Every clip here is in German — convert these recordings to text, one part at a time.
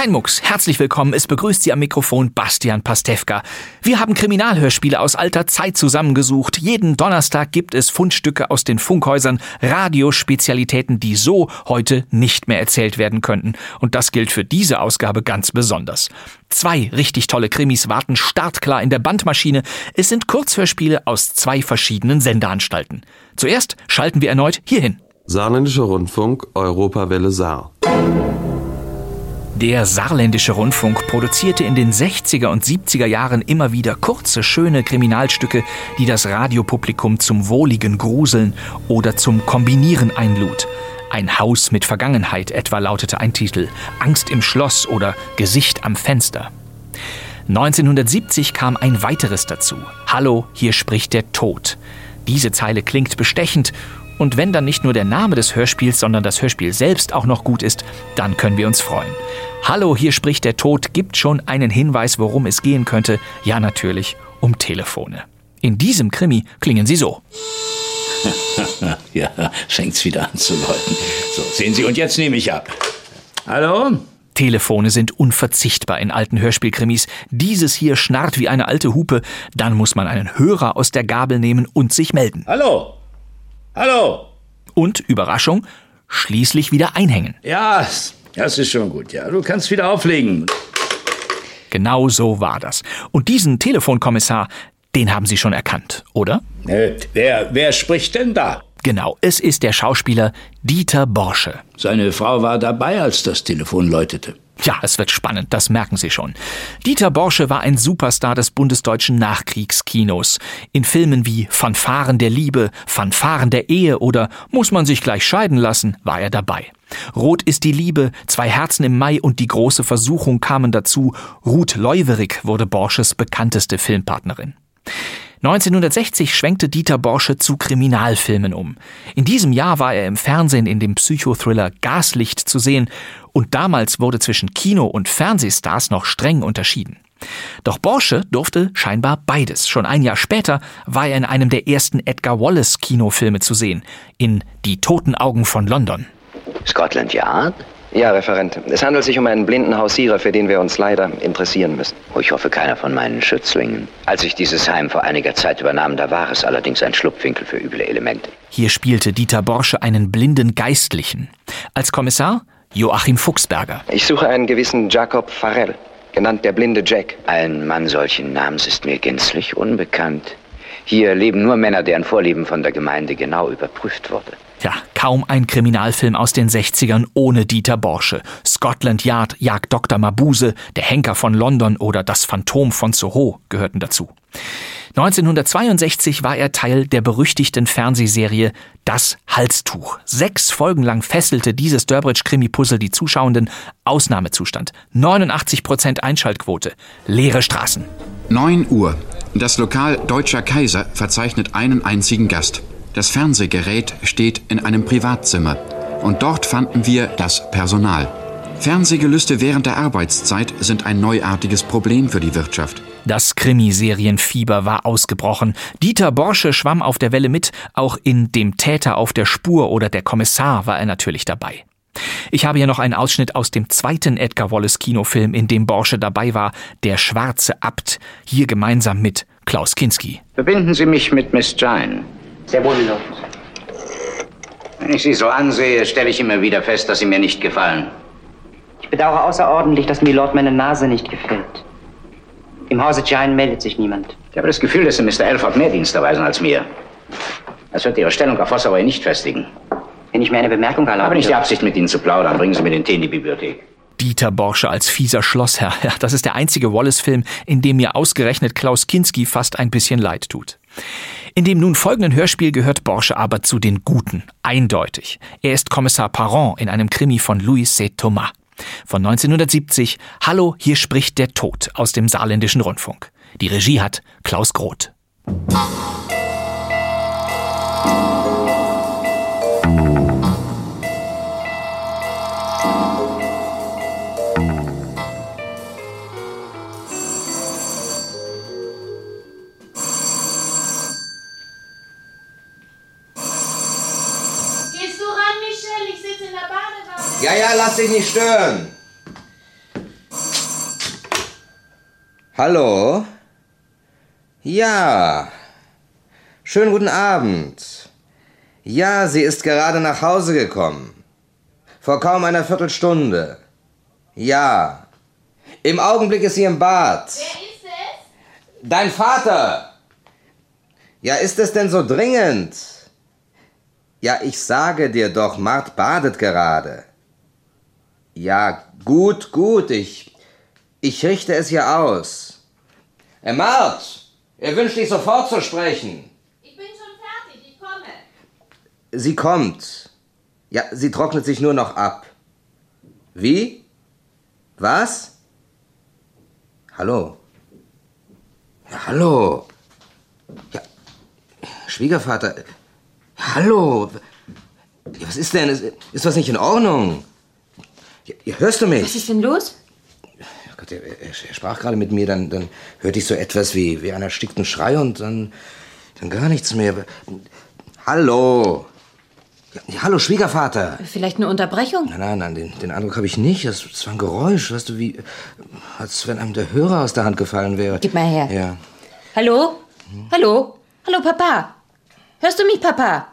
Kein Mucks, herzlich willkommen. Es begrüßt Sie am Mikrofon Bastian Pastewka. Wir haben Kriminalhörspiele aus alter Zeit zusammengesucht. Jeden Donnerstag gibt es Fundstücke aus den Funkhäusern, Radiospezialitäten, die so heute nicht mehr erzählt werden könnten. Und das gilt für diese Ausgabe ganz besonders. Zwei richtig tolle Krimis warten startklar in der Bandmaschine. Es sind Kurzhörspiele aus zwei verschiedenen Sendeanstalten. Zuerst schalten wir erneut hierhin. Saarländischer Rundfunk, Europawelle Saar. Der saarländische Rundfunk produzierte in den 60er und 70er Jahren immer wieder kurze, schöne Kriminalstücke, die das Radiopublikum zum wohligen Gruseln oder zum Kombinieren einlud. Ein Haus mit Vergangenheit etwa lautete ein Titel, Angst im Schloss oder Gesicht am Fenster. 1970 kam ein weiteres dazu. Hallo, hier spricht der Tod. Diese Zeile klingt bestechend und wenn dann nicht nur der Name des Hörspiels, sondern das Hörspiel selbst auch noch gut ist, dann können wir uns freuen. Hallo, hier spricht der Tod gibt schon einen Hinweis, worum es gehen könnte. Ja, natürlich um Telefone. In diesem Krimi klingen sie so. Ja, fängt's wieder an zu läuten. So, sehen Sie, und jetzt nehme ich ab. Hallo? Telefone sind unverzichtbar in alten Hörspielkrimis. Dieses hier schnarrt wie eine alte Hupe. Dann muss man einen Hörer aus der Gabel nehmen und sich melden. Hallo? Hallo? Und, Überraschung, schließlich wieder einhängen. Ja, das ist schon gut, ja. Du kannst wieder auflegen. Genau so war das. Und diesen Telefonkommissar, den haben Sie schon erkannt, oder? Äh, wer, wer spricht denn da? Genau, es ist der Schauspieler Dieter Borsche. Seine Frau war dabei, als das Telefon läutete. Ja, es wird spannend, das merken Sie schon. Dieter Borsche war ein Superstar des bundesdeutschen Nachkriegskinos. In Filmen wie Fanfaren der Liebe, Fanfaren der Ehe oder Muss man sich gleich scheiden lassen, war er dabei. Rot ist die Liebe, Zwei Herzen im Mai und Die große Versuchung kamen dazu. Ruth Leuwerig wurde Borsches bekannteste Filmpartnerin. 1960 schwenkte Dieter Borsche zu Kriminalfilmen um. In diesem Jahr war er im Fernsehen in dem Psychothriller Gaslicht zu sehen und damals wurde zwischen Kino- und Fernsehstars noch streng unterschieden. Doch Borsche durfte scheinbar beides. Schon ein Jahr später war er in einem der ersten Edgar Wallace Kinofilme zu sehen, in Die toten Augen von London. Scotland Yard? Ja, Referent. Es handelt sich um einen blinden Hausierer, für den wir uns leider interessieren müssen. Oh, ich hoffe, keiner von meinen Schützlingen. Als ich dieses Heim vor einiger Zeit übernahm, da war es allerdings ein Schlupfwinkel für üble Elemente. Hier spielte Dieter Borsche einen blinden Geistlichen. Als Kommissar Joachim Fuchsberger. Ich suche einen gewissen Jacob Farrell, genannt der blinde Jack. Ein Mann solchen Namens ist mir gänzlich unbekannt. Hier leben nur Männer, deren Vorlieben von der Gemeinde genau überprüft wurde. Ja, kaum ein Kriminalfilm aus den 60ern ohne Dieter Borsche. Scotland Yard, Jagd Dr. Mabuse, Der Henker von London oder Das Phantom von Soho gehörten dazu. 1962 war er Teil der berüchtigten Fernsehserie Das Halstuch. Sechs Folgen lang fesselte dieses Durbridge-Krimi-Puzzle die Zuschauenden. Ausnahmezustand. 89% Einschaltquote. Leere Straßen. 9 Uhr. Das Lokal Deutscher Kaiser verzeichnet einen einzigen Gast. Das Fernsehgerät steht in einem Privatzimmer. Und dort fanden wir das Personal. Fernsehgelüste während der Arbeitszeit sind ein neuartiges Problem für die Wirtschaft. Das Krimiserienfieber war ausgebrochen. Dieter Borsche schwamm auf der Welle mit, auch in Dem Täter auf der Spur oder Der Kommissar war er natürlich dabei. Ich habe hier noch einen Ausschnitt aus dem zweiten Edgar Wallace Kinofilm, in dem Borsche dabei war, Der schwarze Abt, hier gemeinsam mit Klaus Kinski. Verbinden Sie mich mit Miss Jane. Sehr wohl, Milord. Wenn ich Sie so ansehe, stelle ich immer wieder fest, dass Sie mir nicht gefallen. Ich bedauere außerordentlich, dass Milord meine Nase nicht gefällt. Im Hause Jane meldet sich niemand. Ich habe das Gefühl, dass Sie Mr. Elford mehr Dienst erweisen als mir. Das wird Ihre Stellung auf Hossaway nicht festigen. Wenn ich mir eine Bemerkung erlaube. Ich habe nicht die Absicht, mit Ihnen zu plaudern. Bringen Sie mir den Tee in die Bibliothek. Dieter Borsche als fieser Schlossherr. Ja, das ist der einzige Wallace-Film, in dem mir ausgerechnet Klaus Kinski fast ein bisschen leid tut. In dem nun folgenden Hörspiel gehört Borsche aber zu den Guten. Eindeutig. Er ist Kommissar Parent in einem Krimi von Louis C. Thomas. Von 1970 Hallo, hier spricht der Tod aus dem saarländischen Rundfunk. Die Regie hat Klaus Groth. Gehst Ja, ja, lass dich nicht stören. Hallo? Ja. Schönen guten Abend. Ja, sie ist gerade nach Hause gekommen. Vor kaum einer Viertelstunde. Ja. Im Augenblick ist sie im Bad. Wer ist es? Dein Vater. Ja, ist es denn so dringend? Ja, ich sage dir doch, Mart badet gerade. Ja, gut, gut, ich. Ich richte es hier aus. Herr Mart, er wünscht dich sofort zu sprechen. Ich bin schon fertig. Ich komme. Sie kommt. Ja, sie trocknet sich nur noch ab. Wie? Was? Hallo? Ja, hallo? Ja, Schwiegervater. Hallo? Ja, was ist denn? Ist, ist was nicht in Ordnung? Hörst du mich? Was ist denn los? Ja, Gott, er, er, sprach gerade mit mir, dann, dann hörte ich so etwas wie, wie einen erstickten Schrei und dann, dann gar nichts mehr. Hallo? Ja, hallo, Schwiegervater. Vielleicht eine Unterbrechung? Nein, nein, nein, den, den Eindruck habe ich nicht. Das, das war ein Geräusch, weißt du, wie, als wenn einem der Hörer aus der Hand gefallen wäre. Gib mal her. Ja. Hallo? Hallo? Hallo, Papa? Hörst du mich, Papa?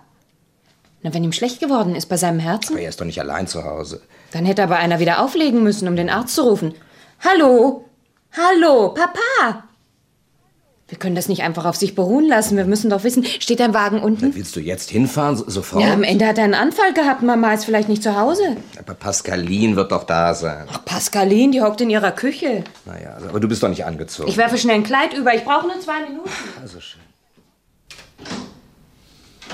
Na, wenn ihm schlecht geworden ist bei seinem Herzen, Aber er ist doch nicht allein zu Hause. Dann hätte aber einer wieder auflegen müssen, um den Arzt zu rufen. Hallo? Hallo, Papa? Wir können das nicht einfach auf sich beruhen lassen. Wir müssen doch wissen, steht dein Wagen unten? Willst du jetzt hinfahren, so- sofort? Ja, am Ende hat er einen Anfall gehabt. Mama ist vielleicht nicht zu Hause. Aber Pascaline wird doch da sein. Ach, Pascaline, die hockt in ihrer Küche. Naja, also, aber du bist doch nicht angezogen. Ich werfe schnell ein Kleid über. Ich brauche nur zwei Minuten. Also schön.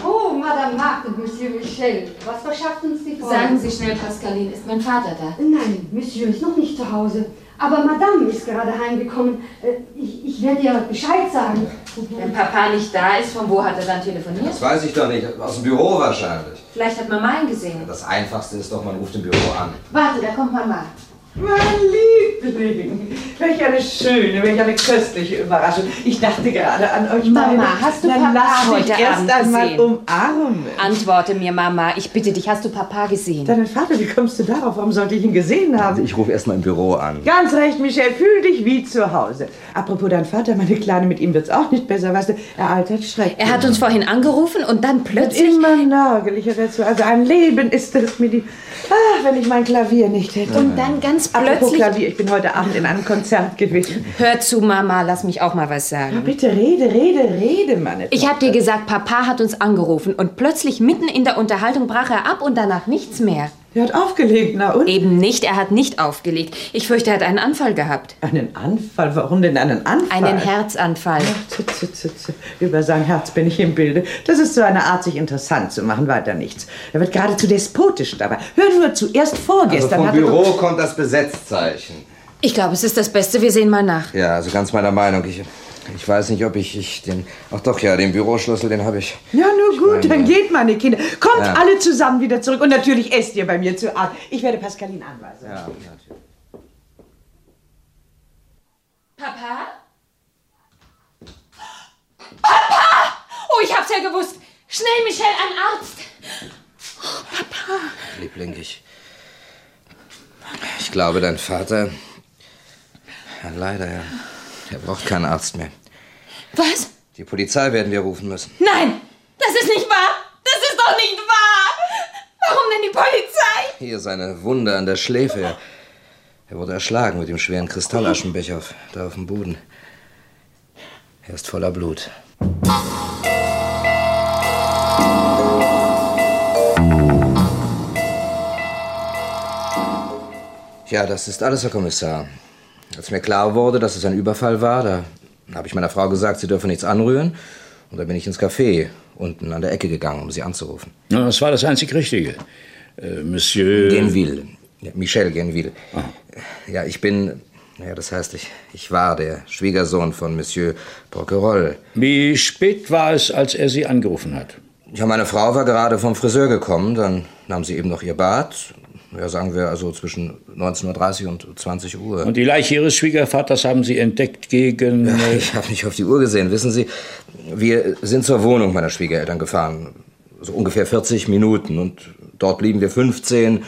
Oh, Madame Marthe, Monsieur Michel. Was verschafft uns die Frau? Sagen Sie schnell, Pascaline, ist mein Vater da? Nein, Monsieur ist noch nicht zu Hause. Aber Madame ist gerade heimgekommen. Äh, Ich, ich werde ihr Bescheid sagen. Wenn Papa nicht da ist, von wo hat er dann telefoniert? Das weiß ich doch nicht. Aus dem Büro wahrscheinlich. Vielleicht hat Mama ihn gesehen. Das Einfachste ist doch, man ruft im Büro an. Warte, da kommt Mama. Mein Liebling, welch eine schöne, welch eine köstliche Überraschung. Ich dachte gerade an euch Mama, beide. hast du Dann Papa lass mich heute erst Abend einmal gesehen? umarmen. Antworte mir, Mama. Ich bitte dich, hast du Papa gesehen? Deinen Vater, wie kommst du darauf? Warum sollte ich ihn gesehen haben? Ich rufe erst mal im Büro an. Ganz recht, Michel, fühl dich wie zu Hause. Apropos dein Vater, meine Kleine, mit ihm wird's auch nicht besser, weißt du, er altert schrecklich. Er hat uns vorhin angerufen und dann Wird plötzlich... immer nörgelicher dazu. Also ein Leben ist es mir die... Ach, wenn ich mein Klavier nicht hätte. Und dann ganz Apropos plötzlich... Klavier, ich bin heute Abend in einem Konzert gewesen. Hör zu, Mama, lass mich auch mal was Ja, sagen. bitte rede, rede, rede, meine Ich habe dir gesagt, Papa hat uns angerufen und plötzlich mitten in der Unterhaltung brach er ab und danach nichts mehr. Er hat aufgelegt, na und? Eben nicht, er hat nicht aufgelegt. Ich fürchte, er hat einen Anfall gehabt. Einen Anfall? Warum denn einen Anfall? Einen Herzanfall. Über sein Herz bin ich im Bilde. Das ist so eine Art, sich interessant zu machen, weiter nichts. Er wird geradezu despotisch dabei. Hör nur zu, erst Also vorgestern vom hat er Büro kommt das Besetzzeichen. Ich glaube, es ist das Beste. Wir sehen mal nach. Ja, also ganz meiner Meinung. Ich, ich weiß nicht, ob ich, ich den. Ach doch, ja, den Büroschlüssel, den habe ich. Ja, nur gut, dann geht, meine Kinder. Kommt Ja. alle zusammen wieder zurück. Und natürlich esst ihr bei mir zu Abend. Ich werde Pascaline anweisen. Ja, natürlich. Papa? Papa! Oh, ich hab's ja gewusst. Schnell, Michelle, ein Arzt. Liebling, ich. Ich glaube, dein Vater. Ja, leider, ja. Er braucht keinen Arzt mehr. Was? Die Polizei werden wir rufen müssen. Nein, das ist nicht wahr. Das ist doch nicht wahr. Warum denn die Polizei? Hier seine Wunde an der Schläfe. Er, wurde erschlagen mit dem schweren Kristallaschenbecher da auf dem Boden. Er ist voller Blut. Ja, das ist alles, Herr Kommissar. Als mir klar wurde, dass es ein Überfall war, da habe ich meiner Frau gesagt, sie dürfe nichts anrühren. Und da bin ich ins Café unten an der Ecke gegangen, um sie anzurufen. Na, das war das einzig Richtige. Äh, Monsieur... Genville. Ja, Michel Genville. Ja, ich bin... Ja, das heißt, ich, ich war der Schwiegersohn von Monsieur Porquerolles. Wie spät war es, als er Sie angerufen hat? Ja, meine Frau war gerade vom Friseur gekommen. Dann nahm sie eben noch ihr Bad. Ja, sagen wir also zwischen 19.30 Uhr und 20 Uhr. Und die Leiche Ihres Schwiegervaters haben Sie entdeckt gegen... Ja, ich habe nicht auf die Uhr gesehen. Wissen Sie, wir sind zur Wohnung meiner Schwiegereltern gefahren. So ungefähr 40 Minuten. Und dort blieben wir 15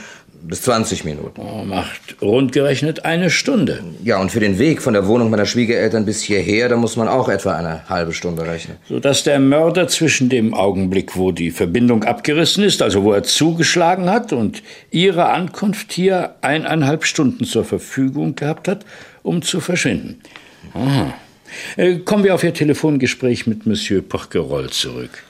bis 20 Minuten. Oh, macht rundgerechnet eine Stunde. Ja, und für den Weg von der Wohnung meiner Schwiegereltern bis hierher, da muss man auch etwa eine halbe Stunde rechnen. Sodass der Mörder zwischen dem Augenblick, wo die Verbindung abgerissen ist, also wo er zugeschlagen hat, und Ihrer Ankunft hier eineinhalb Stunden zur Verfügung gehabt hat, um zu verschwinden. Aha. Äh, Kommen wir auf Ihr Telefongespräch mit Monsieur Porquerolles zurück.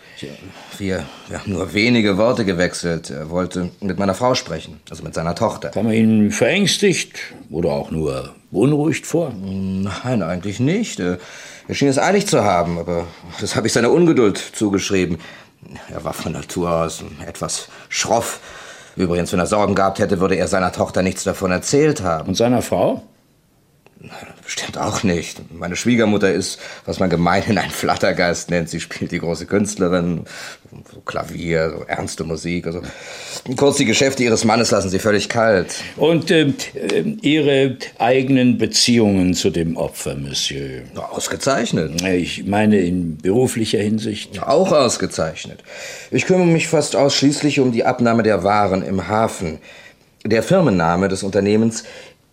Wir, wir haben nur wenige Worte gewechselt. Er wollte mit meiner Frau sprechen, also mit seiner Tochter. Kam er Ihnen verängstigt oder auch nur beunruhigt vor? Nein, eigentlich nicht. Er schien es eilig zu haben, aber das habe ich seiner Ungeduld zugeschrieben. Er war von Natur aus etwas schroff. Übrigens, wenn er Sorgen gehabt hätte, würde er seiner Tochter nichts davon erzählt haben. Und seiner Frau? Bestimmt auch nicht. Meine Schwiegermutter ist, was man gemeinhin ein Flattergeist nennt. Sie spielt die große Künstlerin, so Klavier, so ernste Musik. Also kurz die Geschäfte ihres Mannes lassen sie völlig kalt. Und äh, äh, Ihre eigenen Beziehungen zu dem Opfer, Monsieur? Ausgezeichnet. Ich meine in beruflicher Hinsicht. Auch ausgezeichnet. Ich kümmere mich fast ausschließlich um die Abnahme der Waren im Hafen. Der Firmenname des Unternehmens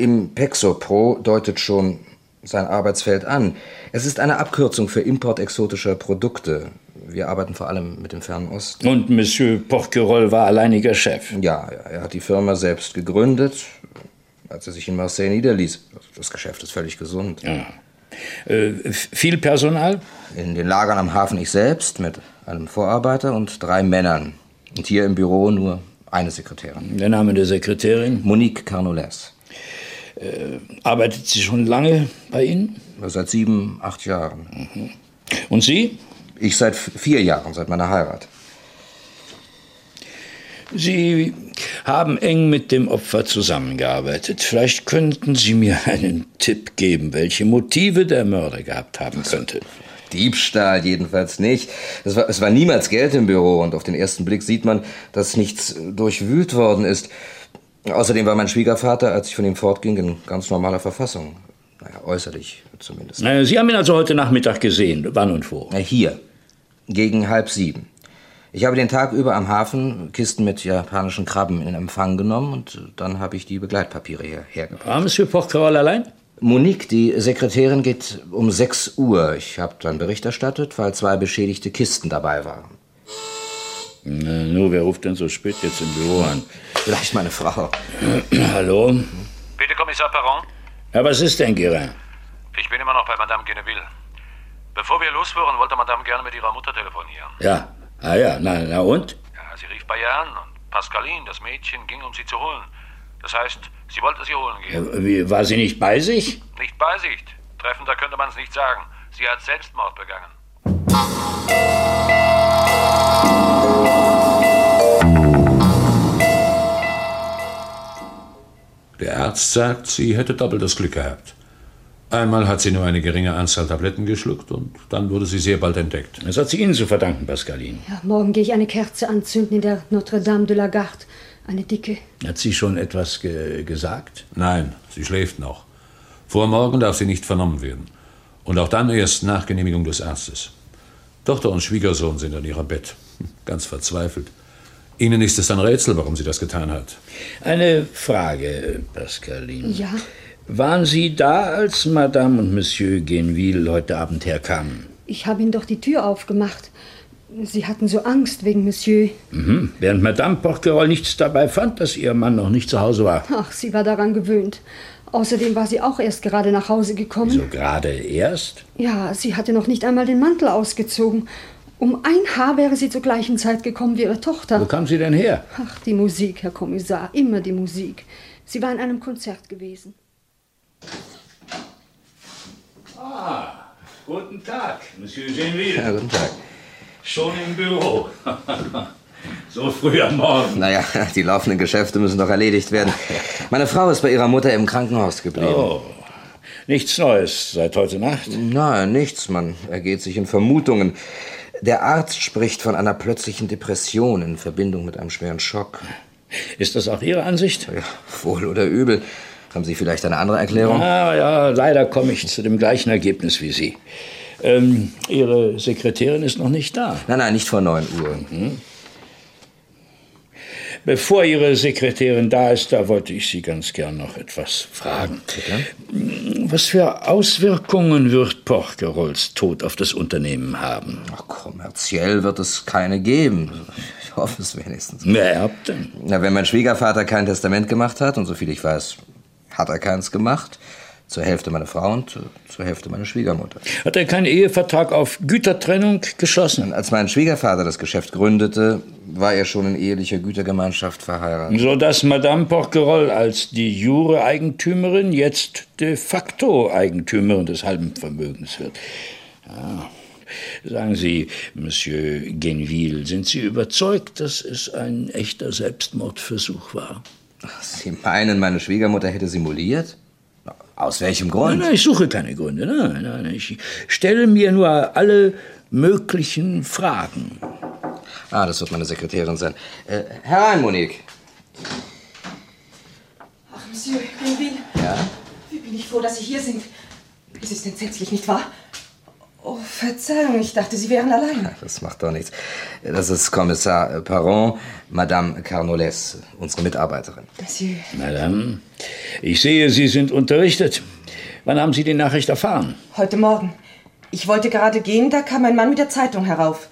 Impexopro deutet schon sein Arbeitsfeld an. Es ist eine Abkürzung für Import exotischer Produkte. Wir arbeiten vor allem mit dem Fernen Osten. Und Monsieur Porquerolles war alleiniger Chef? Ja, er hat die Firma selbst gegründet, als er sich in Marseille niederließ. Das Geschäft ist völlig gesund. Ja. Äh, viel Personal? In den Lagern am Hafen ich selbst mit einem Vorarbeiter und drei Männern. Und hier im Büro nur eine Sekretärin. Der Name der Sekretärin? Monique Carnoles. Äh, arbeitet sie schon lange bei Ihnen? Seit sieben, acht Jahren. Mhm. Und Sie? Ich seit vier Jahren, seit meiner Heirat. Sie haben eng mit dem Opfer zusammengearbeitet. Vielleicht könnten Sie mir einen Tipp geben, welche Motive der Mörder gehabt haben könnte. Diebstahl jedenfalls nicht. Es war, es war niemals Geld im Büro und auf den ersten Blick sieht man, dass nichts durchwühlt worden ist. Außerdem war mein Schwiegervater, als ich von ihm fortging, in ganz normaler Verfassung. Naja, äußerlich zumindest. Sie haben ihn also heute Nachmittag gesehen. Wann und wo? Hier. Gegen halb sieben. Ich habe den Tag über am Hafen Kisten mit japanischen Krabben in Empfang genommen und dann habe ich die Begleitpapiere hierher gebracht. War Monsieur Porquerolles allein? Monique, die Sekretärin, geht um 6 Uhr. Ich habe dann Bericht erstattet, weil zwei beschädigte Kisten dabei waren. Na, nur, wer ruft denn so spät jetzt im Büro an? Vielleicht meine Frau. Hallo? Bitte, Kommissar Perron. Ja, was ist denn, Guérin? Ich bin immer noch bei Madame Geneville. Bevor wir losfuhren, wollte Madame gerne mit ihrer Mutter telefonieren. Ja. Ah ja, na, na und? Ja, sie rief bei ihr an und Pascaline, das Mädchen, ging, um sie zu holen. Das heißt, sie wollte sie holen gehen. Ja, wie, war sie nicht bei sich? Nicht bei sich. Treffender könnte man es nicht sagen. Sie hat Selbstmord begangen. Der Arzt sagt, sie hätte doppelt das Glück gehabt. Einmal hat sie nur eine geringe Anzahl Tabletten geschluckt und dann wurde sie sehr bald entdeckt. Das hat sie Ihnen zu verdanken, Pascaline. Ja, morgen gehe ich eine Kerze anzünden in der Notre-Dame de la Garde. Eine dicke. Hat sie schon etwas ge gesagt? Nein, sie schläft noch. Vor morgen darf sie nicht vernommen werden. Und auch dann erst nach Genehmigung des Arztes. Tochter und Schwiegersohn sind an ihrem Bett. Ganz verzweifelt. Ihnen ist es ein Rätsel, warum sie das getan hat. Eine Frage, Pascaline. Ja? Waren Sie da, als Madame und Monsieur Genville heute Abend herkamen? Ich habe Ihnen doch die Tür aufgemacht. Sie hatten so Angst wegen Monsieur. Mhm. Während Madame Porquerolles nichts dabei fand, dass ihr Mann noch nicht zu Hause war. Ach, sie war daran gewöhnt. Außerdem war sie auch erst gerade nach Hause gekommen. So gerade erst? Ja, sie hatte noch nicht einmal den Mantel ausgezogen. Um ein Haar wäre sie zur gleichen Zeit gekommen wie ihre Tochter. Wo kam sie denn her? Ach, die Musik, Herr Kommissar, immer die Musik. Sie war in einem Konzert gewesen. Ah, guten Tag, Monsieur Genville. Ja, guten Tag. Schon im Büro. so früh am Morgen. Naja, die laufenden Geschäfte müssen doch erledigt werden. Meine Frau ist bei ihrer Mutter im Krankenhaus geblieben. Oh, nichts Neues seit heute Nacht? Nein, nichts. Man ergeht sich in Vermutungen. Der Arzt spricht von einer plötzlichen Depression in Verbindung mit einem schweren Schock. Ist das auch Ihre Ansicht? Ja, wohl oder übel. Haben Sie vielleicht eine andere Erklärung? Ja, ja, leider komme ich zu dem gleichen Ergebnis wie Sie. Ähm, Ihre Sekretärin ist noch nicht da. Nein, nein, nicht vor 9 Uhr. Mhm. Bevor Ihre Sekretärin da ist, da wollte ich Sie ganz gern noch etwas fragen. Bitte? Was für Auswirkungen wird Porquerolles Tod auf das Unternehmen haben? Ach, kommerziell wird es keine geben. Ich hoffe es wenigstens. Wer erbt denn? Na, wenn mein Schwiegervater kein Testament gemacht hat, und soviel ich weiß, hat er keins gemacht, zur Hälfte meine Frau und zur Hälfte meine Schwiegermutter. Hat er keinen Ehevertrag auf Gütertrennung geschlossen? Als mein Schwiegervater das Geschäft gründete, war er schon in ehelicher Gütergemeinschaft verheiratet. So dass Madame Porquerolles als die jure Eigentümerin jetzt de facto Eigentümerin des halben Vermögens wird. Ja. Sagen Sie, Monsieur Genville, sind Sie überzeugt, dass es ein echter Selbstmordversuch war? Sie meinen, meine Schwiegermutter hätte simuliert? Aus welchem Grund? Nein, nein, ich suche keine Gründe. Nein, nein, ich stelle mir nur alle möglichen Fragen. Ah, das wird meine Sekretärin sein. Äh, herein, Monique. Ach, Monsieur Grenville. Ja? Wie bin ich froh, dass Sie hier sind. Es ist entsetzlich, nicht wahr? Verzeihung, ich dachte, Sie wären allein. Das macht doch nichts. Das ist Kommissar Perron, Madame Carnoles, unsere Mitarbeiterin. Monsieur. Madame, ich sehe, Sie sind unterrichtet. Wann haben Sie die Nachricht erfahren? Heute Morgen. Ich wollte gerade gehen, da kam ein Mann mit der Zeitung herauf.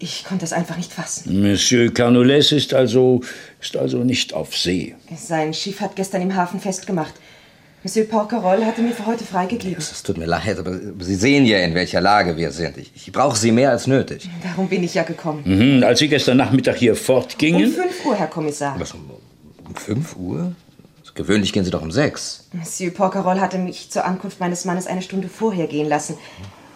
Ich konnte es einfach nicht fassen. Monsieur Carnoles ist also, ist also nicht auf See. Sein Schiff hat gestern im Hafen festgemacht. Monsieur Porquerolles hatte mir für heute freigegeben. Es tut mir leid, aber Sie sehen ja, in welcher Lage wir sind. Ich, ich brauche Sie mehr als nötig. Darum bin ich ja gekommen. Mhm, als Sie gestern Nachmittag hier fortgingen. Um 5 Uhr, Herr Kommissar. Was, um, um 5 Uhr? Gewöhnlich gehen Sie doch um 6. Monsieur Porquerolles hatte mich zur Ankunft meines Mannes eine Stunde vorher gehen lassen.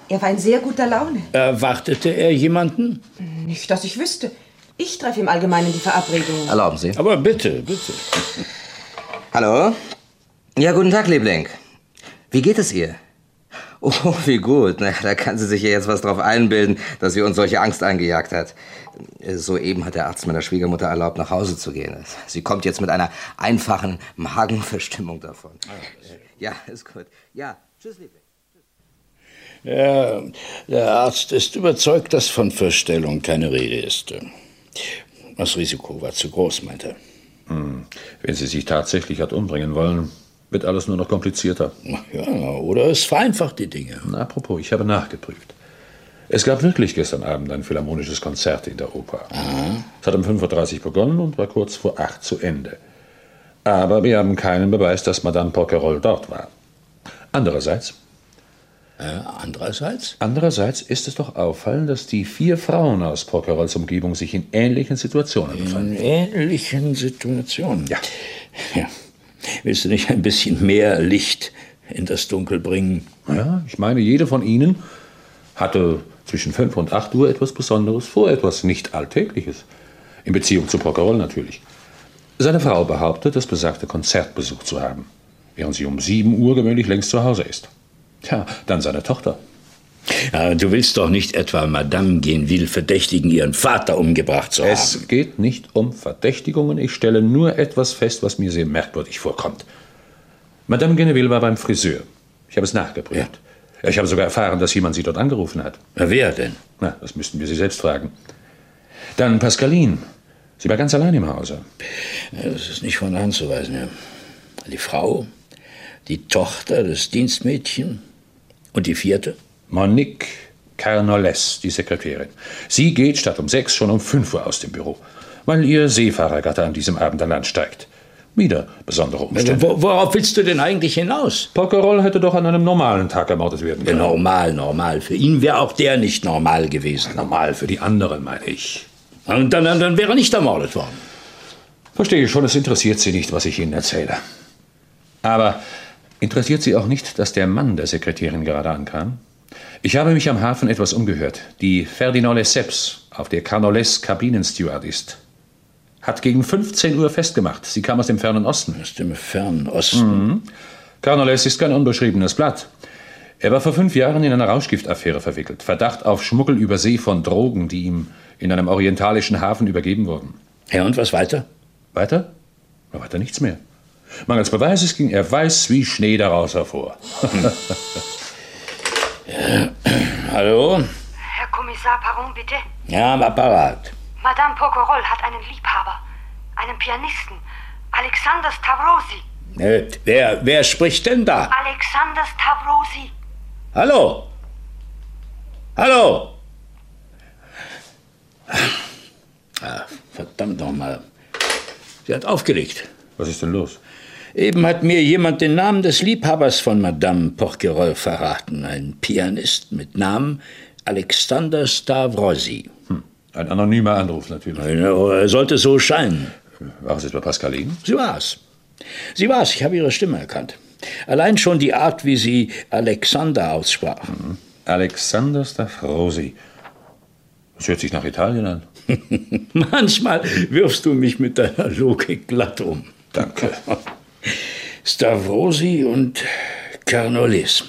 Er war in sehr guter Laune. Erwartete er jemanden? Nicht, dass ich wüsste. Ich treffe im Allgemeinen die Verabredungen. Erlauben Sie. Aber bitte, bitte. Hallo? Ja, guten Tag, Liebling. Wie geht es ihr? Oh, wie gut. Na, da kann sie sich ja jetzt was drauf einbilden, dass sie uns solche Angst eingejagt hat. Soeben hat der Arzt meiner Schwiegermutter erlaubt, nach Hause zu gehen. Sie kommt jetzt mit einer einfachen Magenverstimmung davon. Ja, ist gut. Ja, tschüss, Liebling. Ja, der Arzt ist überzeugt, dass von Verstellung keine Rede ist. Das Risiko war zu groß, meint er. Hm. Wenn sie sich tatsächlich hat umbringen wollen, wird alles nur noch komplizierter. Ja, oder es vereinfacht die Dinge. Na, apropos, ich habe nachgeprüft. Es gab wirklich gestern Abend ein philharmonisches Konzert in der Oper. Aha. Es hat um 5.30 Uhr begonnen und war kurz vor 8 zu Ende. Aber wir haben keinen Beweis, dass Madame Porquerolles dort war. Andererseits. Äh, andererseits? Andererseits ist es doch auffallend, dass die vier Frauen aus Porquerolles Umgebung sich in ähnlichen Situationen befanden. In ähnlichen Situationen? Ja. ja. Willst du nicht ein bisschen mehr Licht in das Dunkel bringen? Ja, ich meine, jede von ihnen hatte zwischen 5 und 8 Uhr etwas Besonderes vor, etwas nicht Alltägliches. In Beziehung zu Porquerolles natürlich. Seine Frau behauptet, das besagte Konzert besucht zu haben, während sie um 7 Uhr gewöhnlich längst zu Hause ist. Tja, dann seine Tochter. Ja, du willst doch nicht etwa Madame Genville verdächtigen, ihren Vater umgebracht zu haben. Es geht nicht um Verdächtigungen. Ich stelle nur etwas fest, was mir sehr merkwürdig vorkommt. Madame Geneville war beim Friseur. Ich habe es nachgeprüft. Ja. Ich habe sogar erfahren, dass jemand sie dort angerufen hat. Ja, wer denn? Na, das müssten wir sie selbst fragen. Dann Pascaline. Sie war ganz allein im Hause. Das ist nicht von der Hand zu weisen. Ja. Die Frau, die Tochter, das Dienstmädchen und die vierte? Monique Carnoles, die Sekretärin. Sie geht statt um sechs schon um fünf Uhr aus dem Büro, weil ihr Seefahrergatte an diesem Abend an Land steigt. Wieder besondere Umstände. Wo, worauf willst du denn eigentlich hinaus? Porquerolles hätte doch an einem normalen Tag ermordet werden können. Ja, normal, normal. Für ihn wäre auch der nicht normal gewesen. Normal für die anderen, meine ich. Und dann, dann wäre er nicht ermordet worden. Verstehe schon, es interessiert Sie nicht, was ich Ihnen erzähle. Aber interessiert Sie auch nicht, dass der Mann der Sekretärin gerade ankam? Ich habe mich am Hafen etwas umgehört. Die Ferdinand Lesseps, auf der Carnoles Kabinensteward ist, hat gegen 15 Uhr festgemacht. Sie kam aus dem fernen Osten. Aus dem fernen Osten? Mhm. Carnoles ist kein unbeschriebenes Blatt. Er war vor fünf Jahren in einer Rauschgiftaffäre verwickelt. Verdacht auf Schmuggel über See von Drogen, die ihm in einem orientalischen Hafen übergeben wurden. Ja, und was weiter? Weiter? Na, weiter nichts mehr. Mangels Beweises ging er weiß wie Schnee daraus hervor. ja. Hallo? Herr Kommissar Paron, bitte. Ja, am Apparat. Madame Pocorol hat einen Liebhaber, einen Pianisten, Alexander Stavrosi. Äh, wer, wer spricht denn da? Alexander Stavrosi. Hallo? Hallo? Ah, verdammt nochmal. Sie hat aufgelegt. Was ist denn los? Eben hat mir jemand den Namen des Liebhabers von Madame Porquerolles verraten. Ein Pianist mit Namen Alexander Stavrosi. Hm. Ein anonymer Anruf natürlich. Er sollte so scheinen. War es etwa Pascaline? Sie war's. Sie war's. Ich habe ihre Stimme erkannt. Allein schon die Art, wie sie Alexander aussprach. Mhm. Alexander Stavrosi. Das hört sich nach Italien an. Manchmal wirfst du mich mit deiner Logik glatt um. Danke. Stavrosi und Carnolis.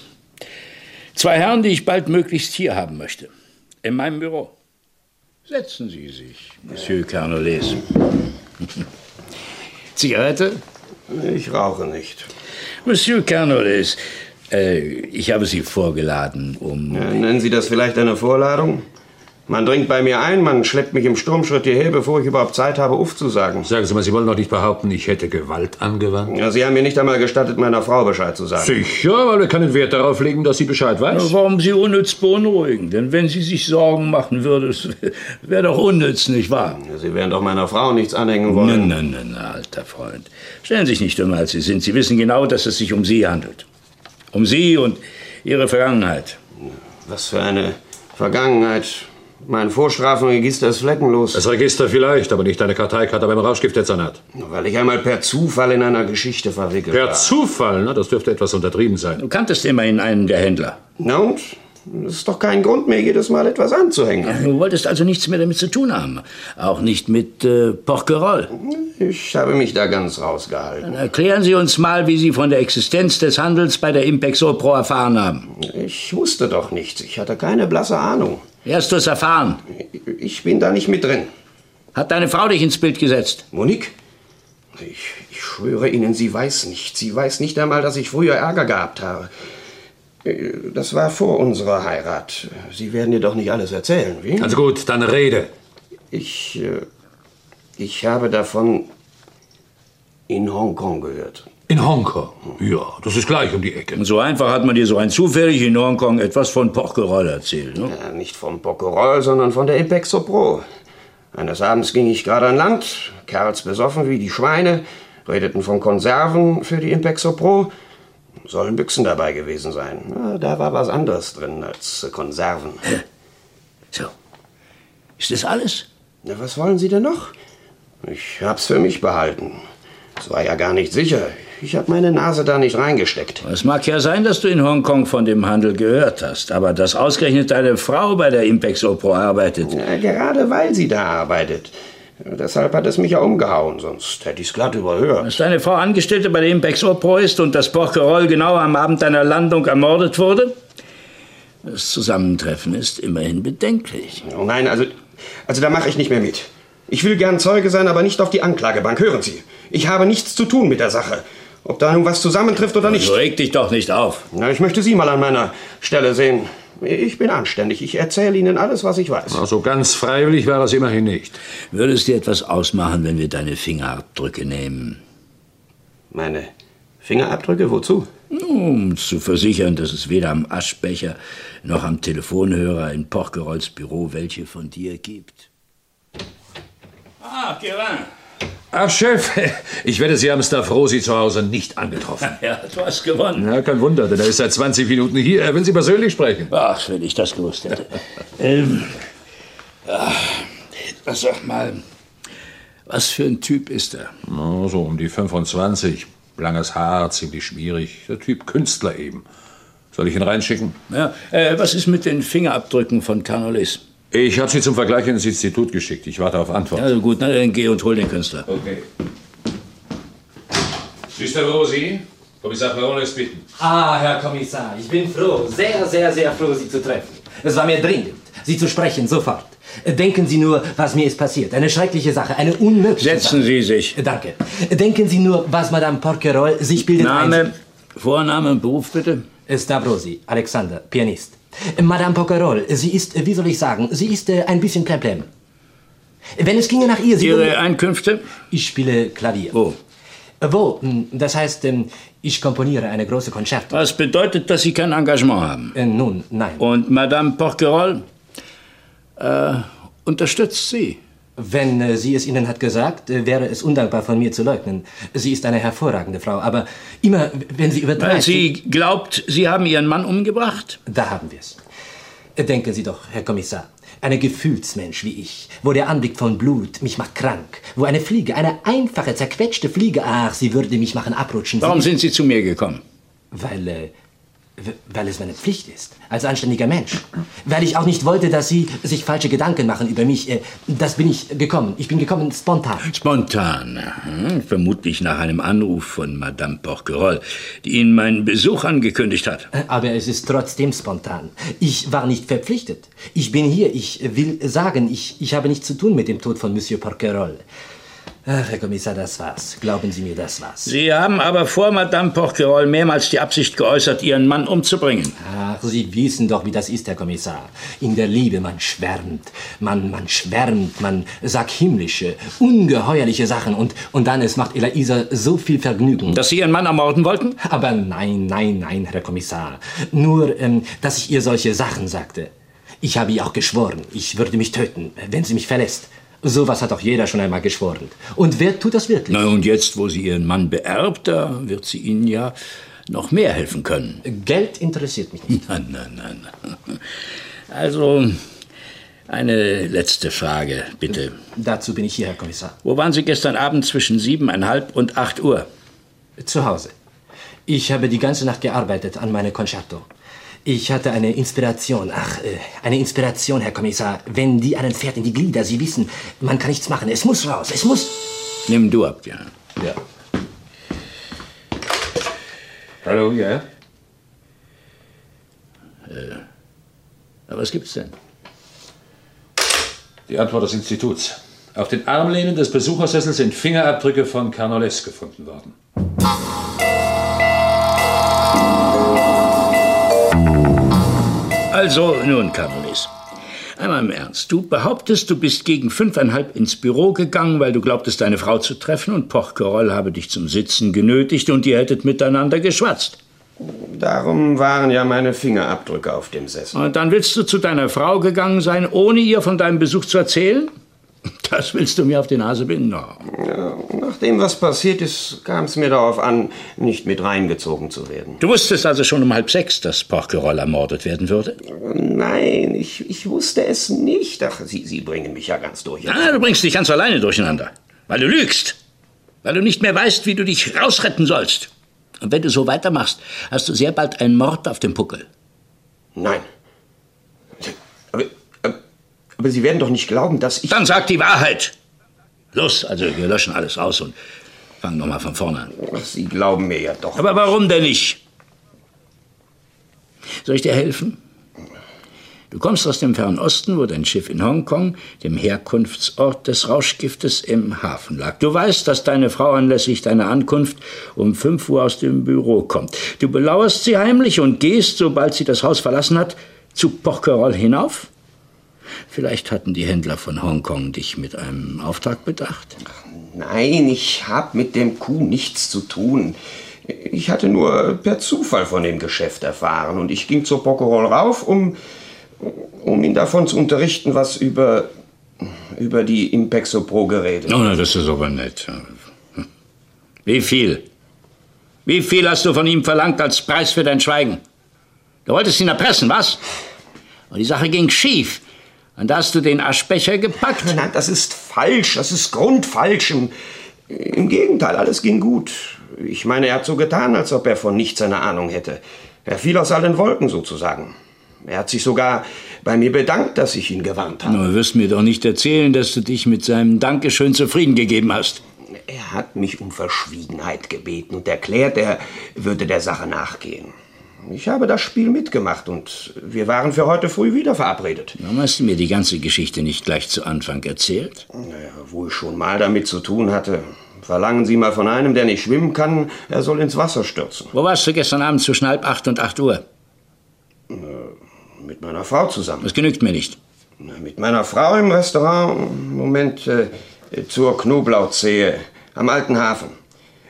Zwei Herren, die ich baldmöglichst hier haben möchte. In meinem Büro. Setzen Sie sich, Monsieur Carnolis. Zigarette? Ich rauche nicht. Monsieur Carnolis, äh, ich habe Sie vorgeladen, um. Ja, nennen Sie das vielleicht eine Vorladung? Man dringt bei mir ein, man schleppt mich im Sturmschritt hierher, bevor ich überhaupt Zeit habe, aufzusagen. Sagen Sie mal, Sie wollen doch nicht behaupten, ich hätte Gewalt angewandt? Ja, Sie haben mir nicht einmal gestattet, meiner Frau Bescheid zu sagen. Sicher, weil wir keinen Wert darauf legen, dass sie Bescheid weiß. Ja, warum Sie unnütz beunruhigen? Denn wenn sie sich Sorgen machen würde, es wäre doch unnütz, nicht wahr? Ja, sie werden doch meiner Frau nichts anhängen wollen. Nein, nein, nein, alter Freund. Stellen Sie sich nicht dümmer, als Sie sind. Sie wissen genau, dass es sich um Sie handelt. Um Sie und Ihre Vergangenheit. Was für eine Vergangenheit. Mein Vorstrafenregister ist fleckenlos. Das Register vielleicht, aber nicht deine Karteikarte beim Rauschgiftdezernat. Weil ich einmal per Zufall in einer Geschichte verwickelt Per war. Zufall? Na, das dürfte etwas untertrieben sein. Du kanntest immerhin einen der Händler. Na und? Das ist doch kein Grund mehr, jedes Mal etwas anzuhängen. Du wolltest also nichts mehr damit zu tun haben. Auch nicht mit äh, Porquerolles. Ich habe mich da ganz rausgehalten. Dann erklären Sie uns mal, wie Sie von der Existenz des Handels bei der Impexo Pro erfahren haben. Ich wusste doch nichts. Ich hatte keine blasse Ahnung. Wie hast du es erfahren? Ich bin da nicht mit drin. Hat deine Frau dich ins Bild gesetzt? Monique? Ich, ich schwöre Ihnen, sie weiß nicht. Sie weiß nicht einmal, dass ich früher Ärger gehabt habe. Äh, Das war vor unserer Heirat. Sie werden ihr doch nicht alles erzählen, wie? Also gut, dann rede. Ich. Äh, ich habe davon in Hongkong gehört. In Hongkong? Ja, das ist gleich um die Ecke. Und so einfach hat man dir so ein zufällig in Hongkong etwas von Porquerolles erzählt. Ne? Ja, nicht vom Bocquerolles, sondern von der Impexo Pro. Eines Abends ging ich gerade an Land, Kerls besoffen wie die Schweine, redeten von Konserven für die Impexo Pro. Sollen Büchsen dabei gewesen sein. Na, da war was anderes drin als äh, Konserven. So. Ist das alles? Na, was wollen Sie denn noch? Ich hab's für mich behalten. Es war ja gar nicht sicher. Ich hab meine Nase da nicht reingesteckt. Es mag ja sein, dass du in Hongkong von dem Handel gehört hast, aber dass ausgerechnet deine Frau bei der Impex Opro arbeitet. Ja, gerade weil sie da arbeitet. Deshalb hat es mich ja umgehauen, sonst hätte ich's glatt überhört. Dass deine Frau Angestellte bei der Impex Opro ist und dass Porquerolles genau am Abend deiner Landung ermordet wurde? Das Zusammentreffen ist immerhin bedenklich. Oh nein, also, also da mache ich nicht mehr mit. Ich will gern Zeuge sein, aber nicht auf die Anklagebank. Hören Sie, ich habe nichts zu tun mit der Sache. Ob da nun was zusammentrifft oder nicht. So reg dich doch nicht auf. Na, ich möchte Sie mal an meiner Stelle sehen. Ich bin anständig. Ich erzähle Ihnen alles, was ich weiß. Also ganz freiwillig war es immerhin nicht. Würde es dir etwas ausmachen, wenn wir deine Fingerabdrücke nehmen? Meine Fingerabdrücke? Wozu? Um uns zu versichern, dass es weder am Aschbecher noch am Telefonhörer in Porquerolles Büro welche von dir gibt. Ah, Gerin. Ach, Chef, ich wette, Sie haben Stavrosi zu Hause nicht angetroffen. Ja, du hast gewonnen. Ja, kein Wunder, denn er ist seit 20 Minuten hier. Er will Sie persönlich sprechen. Ach, wenn ich das gewusst hätte. ähm, ja, sag mal, was für ein Typ ist er? Na, so um die 25. Langes Haar, ziemlich schwierig. Der Typ Künstler eben. Soll ich ihn reinschicken? Ja, äh, was ist mit den Fingerabdrücken von Canolis? Ich habe sie zum Vergleich ins Institut geschickt. Ich warte auf Antwort. Also gut, na, dann geh und hol den Künstler. Okay. Sister Rosi, Kommissar Perron lässt bitten. Ah, Herr Kommissar, ich bin froh, sehr, sehr, sehr froh, Sie zu treffen. Es war mir dringend, Sie zu sprechen, sofort. Denken Sie nur, was mir ist passiert. Eine schreckliche Sache, eine unmögliche Setzen Sache. Sie sich. Danke. Denken Sie nur, was Madame Porquerolles sich bildet Name. Vorname und Beruf bitte? Stavrosi, Alexander, Pianist. Madame Porquerolles, sie ist, wie soll ich sagen, sie ist äh, ein bisschen plemplem. Wenn es ginge nach ihr... Sie Ihre Einkünfte? Ich spiele Klavier. Wo? Wo? Hm, Das heißt, ähm, ich komponiere eine große Konzerte. Was bedeutet, dass Sie kein Engagement haben? Äh, nun, nein. Und Madame Porquerolles äh, unterstützt Sie? Wenn äh, sie es Ihnen hat gesagt, äh, wäre es undankbar von mir zu leugnen. Sie ist eine hervorragende Frau, aber immer, wenn sie Weil übertreibt... sie glaubt, Sie haben Ihren Mann umgebracht? Da haben wir es. Denken Sie doch, Herr Kommissar, ein Gefühlsmensch wie ich, wo der Anblick von Blut mich macht krank, wo eine Fliege, eine einfache, zerquetschte Fliege, ach, sie würde mich machen abrutschen. Warum sind Sie zu mir gekommen? Weil, äh, weil es meine Pflicht ist, als anständiger Mensch. Weil ich auch nicht wollte, dass Sie sich falsche Gedanken machen über mich. Äh, das bin ich gekommen. Ich bin gekommen spontan. Spontan. Hm, vermutlich nach einem Anruf von Madame Porquerolles, die Ihnen meinen Besuch angekündigt hat. Äh, Aber es ist trotzdem spontan. Ich war nicht verpflichtet. Ich bin hier. Ich will sagen, ich, ich habe nichts zu tun mit dem Tod von Monsieur Porquerolles. Ach, Herr Kommissar, das war's. Glauben Sie mir, das war's. Sie haben aber vor Madame Porquerolles mehrmals die Absicht geäußert, Ihren Mann umzubringen. Ach, Sie wissen doch, wie das ist, Herr Kommissar. In der Liebe, man schwärmt. Man, man schwärmt, man sagt himmlische, ungeheuerliche Sachen. Und, und dann, es macht Elisa so viel Vergnügen. Dass Sie Ihren Mann ermorden wollten? Aber nein, nein, nein, Herr Kommissar. Nur, ähm, dass ich ihr solche Sachen sagte. Ich habe ihr auch geschworen, ich würde mich töten, wenn sie mich verlässt. Sowas hat auch jeder schon einmal geschworen. Und wer tut das wirklich? Na, und jetzt, wo sie Ihren Mann beerbt, da wird sie Ihnen ja noch mehr helfen können. Geld interessiert mich nicht. Nein, nein, nein. Also, eine letzte Frage, bitte. Dazu bin ich hier, Herr Kommissar. Wo waren Sie gestern Abend zwischen siebeneinhalb und acht Uhr? Zu Hause. Ich habe die ganze Nacht gearbeitet an meinem Concerto. Ich hatte eine Inspiration. Ach, äh, eine Inspiration, Herr Kommissar. Wenn die einen fährt in die Glieder, Sie wissen, man kann nichts machen. Es muss raus, es muss. Nimm du ab, ja. Ja. Hallo, ja? Äh, na, was gibt's denn? Die Antwort des Instituts. Auf den Armlehnen des Besuchersessels sind Fingerabdrücke von Carnoles gefunden worden. Also, nun, Carolis. Einmal im Ernst. Du behauptest, du bist gegen fünfeinhalb ins Büro gegangen, weil du glaubtest, deine Frau zu treffen und Porquerolles habe dich zum Sitzen genötigt und ihr hättet miteinander geschwatzt. Darum waren ja meine Fingerabdrücke auf dem Sessel. Und dann willst du zu deiner Frau gegangen sein, ohne ihr von deinem Besuch zu erzählen? Das willst du mir auf die Nase binden? Ja, nach dem, was passiert ist, kam es mir darauf an, nicht mit reingezogen zu werden. Du wusstest also schon um halb sechs, dass Porquerolles ermordet werden würde? Nein, ich, ich wusste es nicht. Ach, Sie, Sie bringen mich ja ganz durch. Ah, du bringst dich ganz alleine durcheinander. Weil du lügst. Weil du nicht mehr weißt, wie du dich rausretten sollst. Und wenn du so weitermachst, hast du sehr bald einen Mord auf dem Puckel. Nein. Aber, Sie werden doch nicht glauben, dass ich... Dann sag die Wahrheit. Los, also wir löschen alles aus und fangen nochmal von vorne an. Sie glauben mir ja doch. Aber warum denn nicht? Soll ich dir helfen? Du kommst aus dem Fernen Osten, wo dein Schiff in Hongkong, dem Herkunftsort des Rauschgiftes, im Hafen lag. Du weißt, dass deine Frau anlässlich deiner Ankunft um 5 Uhr aus dem Büro kommt. Du belauerst sie heimlich und gehst, sobald sie das Haus verlassen hat, zu Porquerolles hinauf? Vielleicht hatten die Händler von Hongkong dich mit einem Auftrag bedacht? Nein, ich habe mit dem Kuh nichts zu tun. Ich hatte nur per Zufall von dem Geschäft erfahren und ich ging zur Porquerolles rauf, um, um ihn davon zu unterrichten, was über, über die Impexo Pro geredet Oh, na, das ist aber nett. Wie viel? Wie viel hast du von ihm verlangt als Preis für dein Schweigen? Du wolltest ihn erpressen, was? Und die Sache ging schief. Und da hast du den Aschbecher gepackt? Nein, nein, das ist falsch. Das ist grundfalsch. Im, Im Gegenteil, alles ging gut. Ich meine, er hat so getan, als ob er von nichts eine Ahnung hätte. Er fiel aus allen Wolken sozusagen. Er hat sich sogar bei mir bedankt, dass ich ihn gewarnt habe. Du wirst mir doch nicht erzählen, dass du dich mit seinem Dankeschön zufrieden gegeben hast. Er hat mich um Verschwiegenheit gebeten und erklärt, er würde der Sache nachgehen. Ich habe das Spiel mitgemacht und wir waren für heute früh wieder verabredet. Warum hast du mir die ganze Geschichte nicht gleich zu Anfang erzählt? Naja, wo ich schon mal damit zu tun hatte. Verlangen Sie mal von einem, der nicht schwimmen kann, er soll ins Wasser stürzen. Wo warst du gestern Abend zwischen halb acht und acht Uhr? Äh, mit meiner Frau zusammen. Das genügt mir nicht. Mit meiner Frau im Restaurant, Moment, äh, zur Knoblauchzehe am Alten Hafen.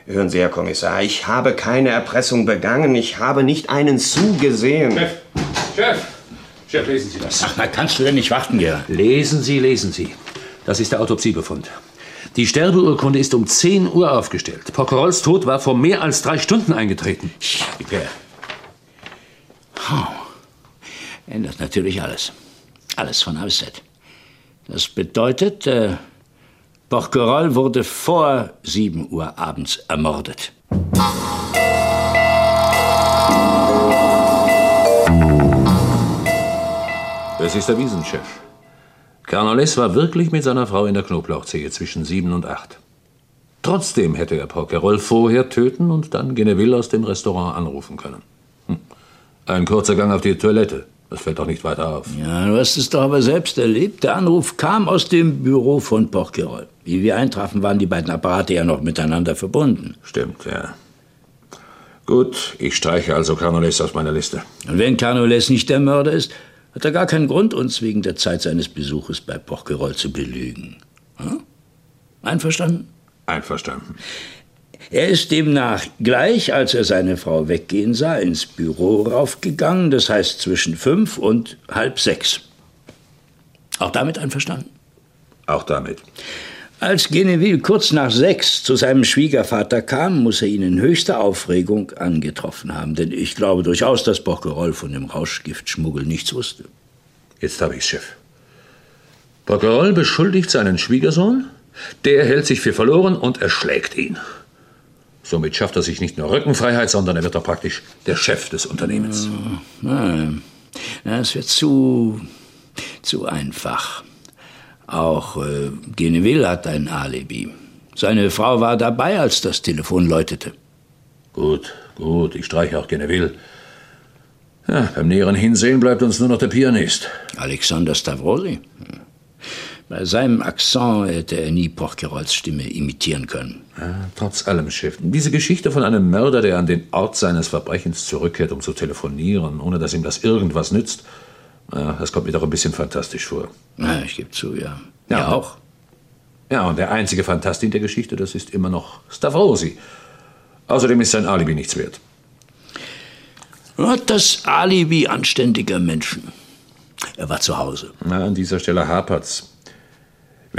Hören Sie, Herr Kommissar, ich habe keine Erpressung begangen. Ich habe nicht einen zugesehen. Chef, Chef, Chef, lesen Sie das. Ach, na, kannst du denn nicht warten, Gerhard? Lesen Sie, lesen Sie. Das ist der Autopsiebefund. Die Sterbeurkunde ist um 10 Uhr aufgestellt. Pockerols Tod war vor mehr als drei Stunden eingetreten. Ja. Oh. Ändert natürlich alles. Alles von A bis Z. Das bedeutet, äh, Porquerolles wurde vor 7 Uhr abends ermordet. Es ist erwiesen, Chef. Carnoles war wirklich mit seiner Frau in der Knoblauchzehe zwischen sieben und acht. Trotzdem hätte er Porquerolles vorher töten und dann Geneville aus dem Restaurant anrufen können. Hm. Ein kurzer Gang auf die Toilette. Das fällt doch nicht weiter auf. Ja, du hast es doch aber selbst erlebt. Der Anruf kam aus dem Büro von Porquerolles. Wie wir eintrafen, waren die beiden Apparate ja noch miteinander verbunden. Stimmt, ja. Gut, ich streiche also Carnoles aus meiner Liste. Und wenn Carnoles nicht der Mörder ist, hat er gar keinen Grund, uns wegen der Zeit seines Besuches bei Porquerolles zu belügen. Hm? Einverstanden? Einverstanden. Er ist demnach gleich, als er seine Frau weggehen sah, ins Büro raufgegangen, das heißt zwischen fünf und halb sechs. Auch damit einverstanden? Auch damit. Als Geneville kurz nach sechs zu seinem Schwiegervater kam, muss er ihn in höchster Aufregung angetroffen haben. Denn ich glaube durchaus, dass Porquerolles von dem Rauschgiftschmuggel nichts wusste. Jetzt habe ich's, Chef. Porquerolles beschuldigt seinen Schwiegersohn, der hält sich für verloren und erschlägt ihn. Somit schafft er sich nicht nur Rückenfreiheit, sondern er wird auch praktisch der Chef des Unternehmens. Nein, das wird zu, zu einfach. Auch äh, Geneville hat ein Alibi. Seine Frau war dabei, als das Telefon läutete. Gut, gut, ich streiche auch Geneville. Ja, beim näheren Hinsehen bleibt uns nur noch der Pianist. Alexander Stavrosi. Bei seinem Akzent hätte er nie Porquerolles Stimme imitieren können. Ja, trotz allem, Chef. Diese Geschichte von einem Mörder, der an den Ort seines Verbrechens zurückkehrt, um zu telefonieren, ohne dass ihm das irgendwas nützt, das kommt mir doch ein bisschen fantastisch vor. Ja, ich gebe zu, ja. Ja, Ja, auch. Ja, und der einzige Fantast in der Geschichte, das ist immer noch Stavrosi. Außerdem ist sein Alibi nichts wert. Hat das Alibi anständiger Menschen. Er war zu Hause. Na, an dieser Stelle hapert's.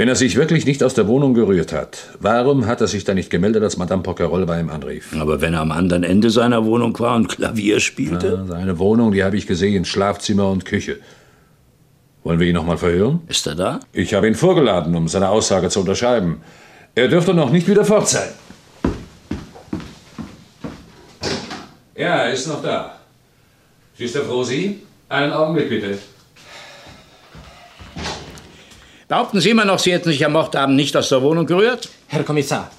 Wenn er sich wirklich nicht aus der Wohnung gerührt hat, warum hat er sich dann nicht gemeldet, als Madame Pocquerolles bei ihm anrief? Aber wenn er am anderen Ende seiner Wohnung war und Klavier spielte? Na, seine Wohnung, die habe ich gesehen, Schlafzimmer und Küche. Wollen wir ihn noch mal verhören? Ist er da? Ich habe ihn vorgeladen, um seine Aussage zu unterschreiben. Er dürfte noch nicht wieder fort sein. Ja, er ist noch da. Schüster Frosi, einen Augenblick bitte. Behaupten Sie immer noch, Sie hätten sich am Mordabend nicht aus der Wohnung gerührt? Herr Kommissar,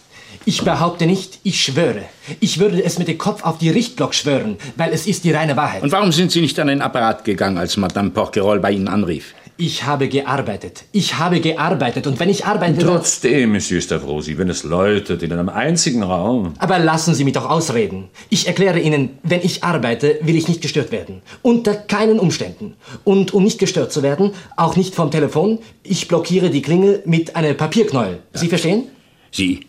ich behaupte nicht, ich schwöre. Ich würde es mit dem Kopf auf die Richtblock schwören, weil es ist die reine Wahrheit. Und warum sind Sie nicht an den Apparat gegangen, als Madame Porquerolles bei Ihnen anrief? Ich habe gearbeitet. Ich habe gearbeitet. Und wenn ich arbeite... Trotzdem, Monsieur Stavrosi, wenn es läutet in einem einzigen Raum. Aber lassen Sie mich doch ausreden. Ich erkläre Ihnen, wenn ich arbeite, will ich nicht gestört werden. Unter keinen Umständen. Und um nicht gestört zu werden, auch nicht vom Telefon, ich blockiere die Klingel mit einem Papierknäuel. Sie verstehen? Sie.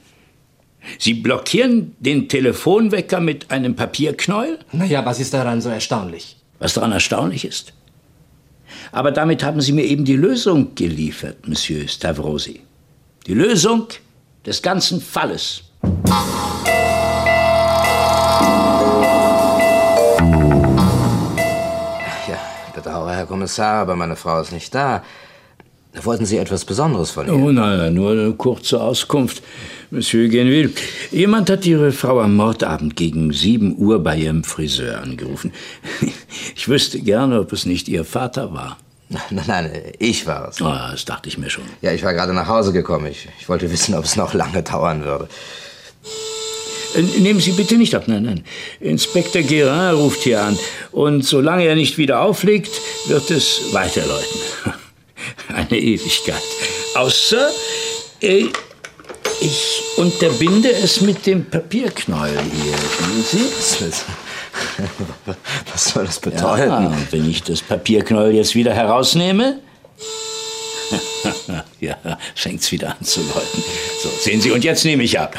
Sie blockieren den Telefonwecker mit einem Papierknäuel? Naja, was ist daran so erstaunlich? Was daran erstaunlich ist? Aber damit haben Sie mir eben die Lösung geliefert, Monsieur Stavrosi. Die Lösung des ganzen Falles. Ja, bedauere, Herr Kommissar, aber meine Frau ist nicht da. Wollten Sie etwas Besonderes von ihr? Oh nein, nein, nur eine kurze Auskunft. Monsieur Genville, jemand hat Ihre Frau am Mordabend gegen 7 Uhr bei Ihrem Friseur angerufen. Ich wüsste gerne, ob es nicht Ihr Vater war. Nein, nein, ich war es. Ah, das dachte ich mir schon. Ja, ich war gerade nach Hause gekommen. Ich, ich wollte wissen, ob es noch lange dauern würde. Nehmen Sie bitte nicht ab, nein, nein. Inspektor Guérin ruft hier an. Und solange er nicht wieder auflegt, wird es weiterläuten. Eine Ewigkeit. Außer, äh, ich unterbinde es mit dem Papierknäuel hier. Sehen Sie? Was soll das bedeuten? Ja, und wenn ich das Papierknäuel jetzt wieder herausnehme, ja, fängt's wieder an zu läuten. So, sehen Sie, und jetzt nehme ich ab.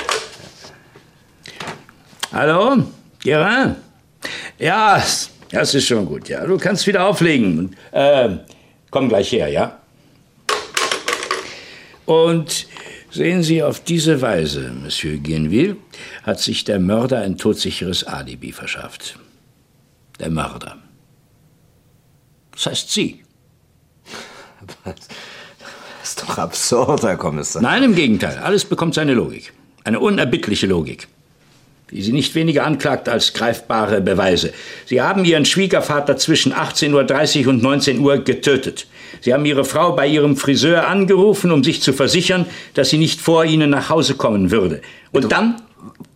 Hallo? Gerin? Ja, das ist schon gut, ja. Du kannst wieder auflegen. Äh, komm gleich her, ja? Und sehen Sie, auf diese Weise, Monsieur Guinville, hat sich der Mörder ein todsicheres Alibi verschafft. Der Mörder. Das heißt Sie. Das ist doch absurd, Herr Kommissar. Nein, im Gegenteil. Alles bekommt seine Logik. Eine unerbittliche Logik. Die Sie nicht weniger anklagt als greifbare Beweise. Sie haben Ihren Schwiegervater zwischen 18.30 Uhr und 19 Uhr getötet. Sie haben Ihre Frau bei ihrem Friseur angerufen, um sich zu versichern, dass sie nicht vor Ihnen nach Hause kommen würde. Und dann,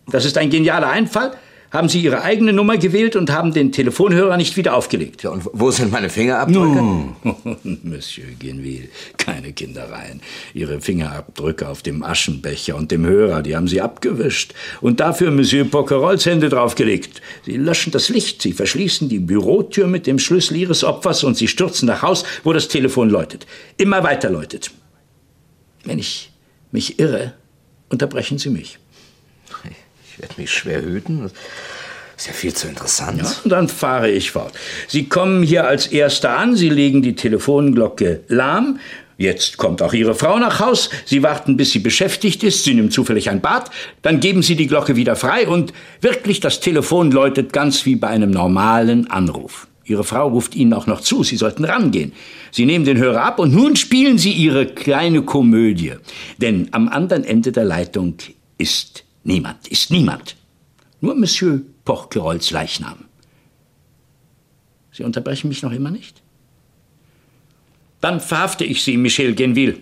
das ist ein genialer Einfall, haben Sie Ihre eigene Nummer gewählt und haben den Telefonhörer nicht wieder aufgelegt. Ja, und wo sind meine Fingerabdrücke? Nun, Monsieur Guinville, keine Kindereien. Ihre Fingerabdrücke auf dem Aschenbecher und dem Hörer, die haben Sie abgewischt. Und dafür Monsieur Poquerols Hände draufgelegt. Sie löschen das Licht, Sie verschließen die Bürotür mit dem Schlüssel Ihres Opfers und Sie stürzen nach Haus, wo das Telefon läutet. Immer weiter läutet. Wenn ich mich irre, unterbrechen Sie mich. Ich werde mich schwer hüten. Ist ja viel zu interessant. Ja, und dann fahre ich fort. Sie kommen hier als Erster an, Sie legen die Telefonglocke lahm. Jetzt kommt auch Ihre Frau nach Haus. Sie warten, bis sie beschäftigt ist. Sie nimmt zufällig ein Bad. Dann geben Sie die Glocke wieder frei und wirklich das Telefon läutet ganz wie bei einem normalen Anruf. Ihre Frau ruft Ihnen auch noch zu, Sie sollten rangehen. Sie nehmen den Hörer ab und nun spielen Sie Ihre kleine Komödie. Denn am anderen Ende der Leitung ist niemand, ist niemand. Nur Monsieur Porquerols Leichnam. Sie unterbrechen mich noch immer nicht? Dann verhafte ich Sie, Michel Genville.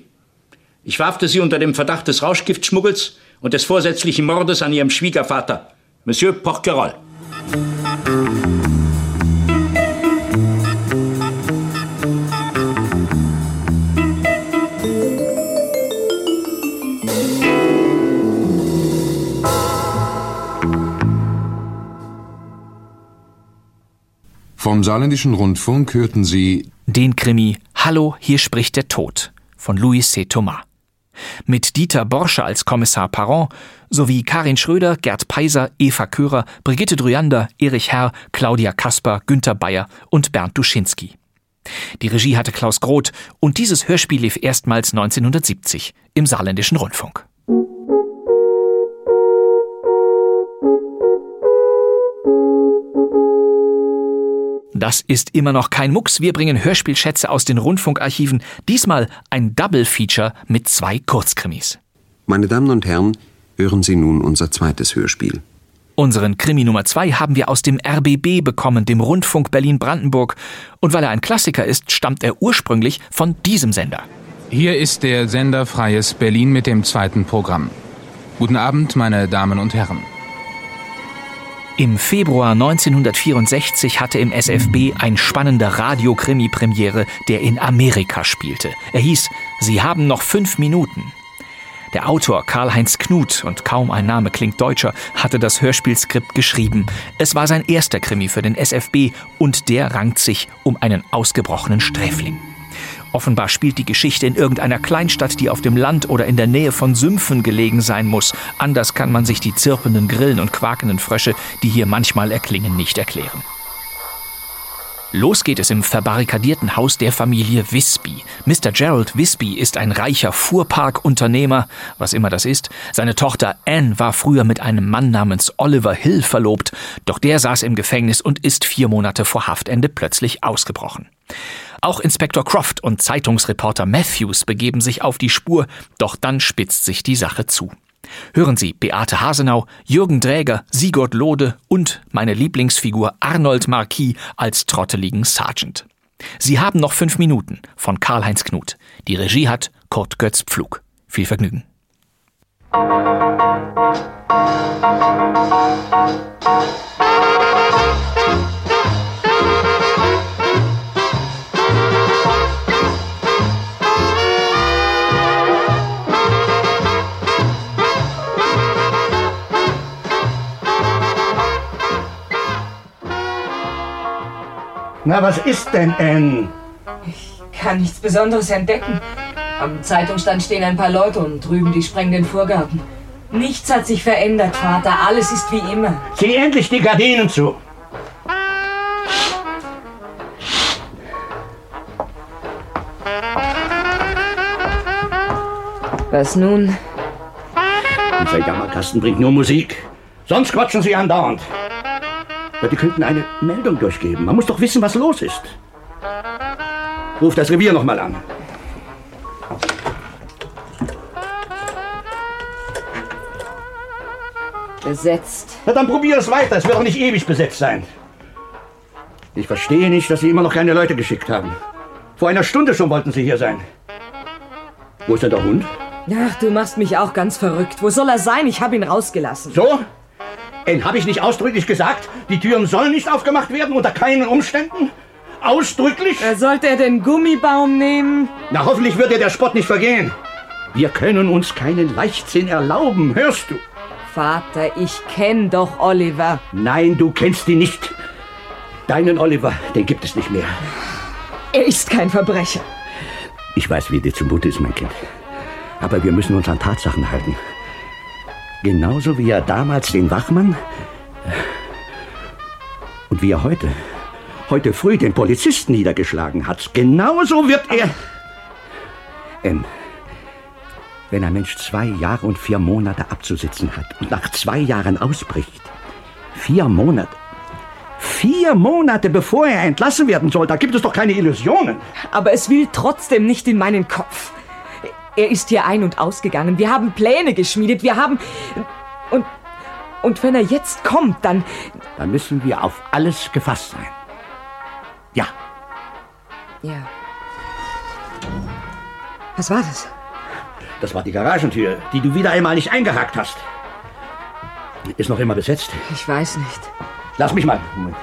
Ich verhafte Sie unter dem Verdacht des Rauschgiftschmuggels und des vorsätzlichen Mordes an Ihrem Schwiegervater, Monsieur Porquerol. Vom Saarländischen Rundfunk hörten Sie Den Krimi Hallo, hier spricht der Tod von Louis C. Thomas. Mit Dieter Borsche als Kommissar Parent sowie Karin Schröder, Gerd Peiser, Eva Körer, Brigitte Dryander, Erich Herr, Claudia Kasper, Günter Bayer und Bernd Duschinski. Die Regie hatte Klaus Groth und dieses Hörspiel lief erstmals 1970 im Saarländischen Rundfunk. Das ist immer noch kein Mucks. Wir bringen Hörspielschätze aus den Rundfunkarchiven. Diesmal ein Double-Feature mit zwei Kurzkrimis. Meine Damen und Herren, hören Sie nun unser zweites Hörspiel. Unseren Krimi Nummer zwei haben wir aus dem RBB bekommen, dem Rundfunk Berlin-Brandenburg. Und weil er ein Klassiker ist, stammt er ursprünglich von diesem Sender. Hier ist der Sender Freies Berlin mit dem zweiten Programm. Guten Abend, meine Damen und Herren. Im Februar 1964 hatte im SFB ein spannender Radiokrimi Premiere, der in Amerika spielte. Er hieß Sie haben noch fünf Minuten. Der Autor Karl-Heinz Knut, und kaum ein Name klingt deutscher, hatte das Hörspielskript geschrieben. Es war sein erster Krimi für den SFB und der rankt sich um einen ausgebrochenen Sträfling. Offenbar spielt die Geschichte in irgendeiner Kleinstadt, die auf dem Land oder in der Nähe von Sümpfen gelegen sein muss. Anders kann man sich die zirpenden Grillen und quakenden Frösche, die hier manchmal erklingen, nicht erklären. Los geht es im verbarrikadierten Haus der Familie Wisby. Mr. Gerald Wisby ist ein reicher Fuhrparkunternehmer, was immer das ist. Seine Tochter Anne war früher mit einem Mann namens Oliver Hill verlobt, doch der saß im Gefängnis und ist vier Monate vor Haftende plötzlich ausgebrochen. Auch Inspektor Croft und Zeitungsreporter Matthews begeben sich auf die Spur, doch dann spitzt sich die Sache zu. Hören Sie Beate Hasenau, Jürgen Dräger, Sigurd Lode und meine Lieblingsfigur Arnold Marquis als trotteligen Sergeant. Sie haben noch fünf Minuten von Karl-Heinz Knut. Die Regie hat Kurt Götz Pflug. Viel Vergnügen. Na, was ist denn, Ann? Kann nichts Besonderes entdecken. Am Zeitungsstand stehen ein paar Leute und drüben die sprengen den Vorgarten. Nichts hat sich verändert, Vater. Alles ist wie immer. Zieh endlich die Gardinen zu. Was nun? Dieser Jammerkasten bringt nur Musik. Sonst quatschen sie andauernd. Ja, die könnten eine Meldung durchgeben. Man muss doch wissen, was los ist. Ruf das Revier noch mal an. Besetzt. Na, dann probier es weiter. Es wird auch nicht ewig besetzt sein. Ich verstehe nicht, dass Sie immer noch keine Leute geschickt haben. Vor einer Stunde schon wollten Sie hier sein. Wo ist denn der Hund? Ach, du machst mich auch ganz verrückt. Wo soll er sein? Ich habe ihn rausgelassen. So? Äh, habe ich nicht ausdrücklich gesagt, die Türen sollen nicht aufgemacht werden unter keinen Umständen? Ausdrücklich? Äh, sollte er den Gummibaum nehmen? Na, hoffentlich wird dir der Spott nicht vergehen. Wir können uns keinen Leichtsinn erlauben, hörst du? Vater, ich kenn doch Oliver. Nein, du kennst ihn nicht. Deinen Oliver, den gibt es nicht mehr. Er ist kein Verbrecher. Ich weiß, wie dir zumute ist, mein Kind. Aber wir müssen uns an Tatsachen halten. Genauso wie er damals den Wachmann und wie er heute, heute früh den Polizisten niedergeschlagen hat. Genauso wird er. Ähm, wenn ein Mensch zwei Jahre und vier Monate abzusitzen hat und nach zwei Jahren ausbricht, vier Monate, vier Monate bevor er entlassen werden soll, da gibt es doch keine Illusionen. Aber es will trotzdem nicht in meinen Kopf. Er ist hier ein- und ausgegangen. Wir haben Pläne geschmiedet. Wir haben. Und. Und wenn er jetzt kommt, dann. Dann müssen wir auf alles gefasst sein. Ja. Ja. Was war das? Das war die Garagentür, die du wieder einmal nicht eingehakt hast. Ist noch immer besetzt? Ich weiß nicht. Lass mich mal. Moment.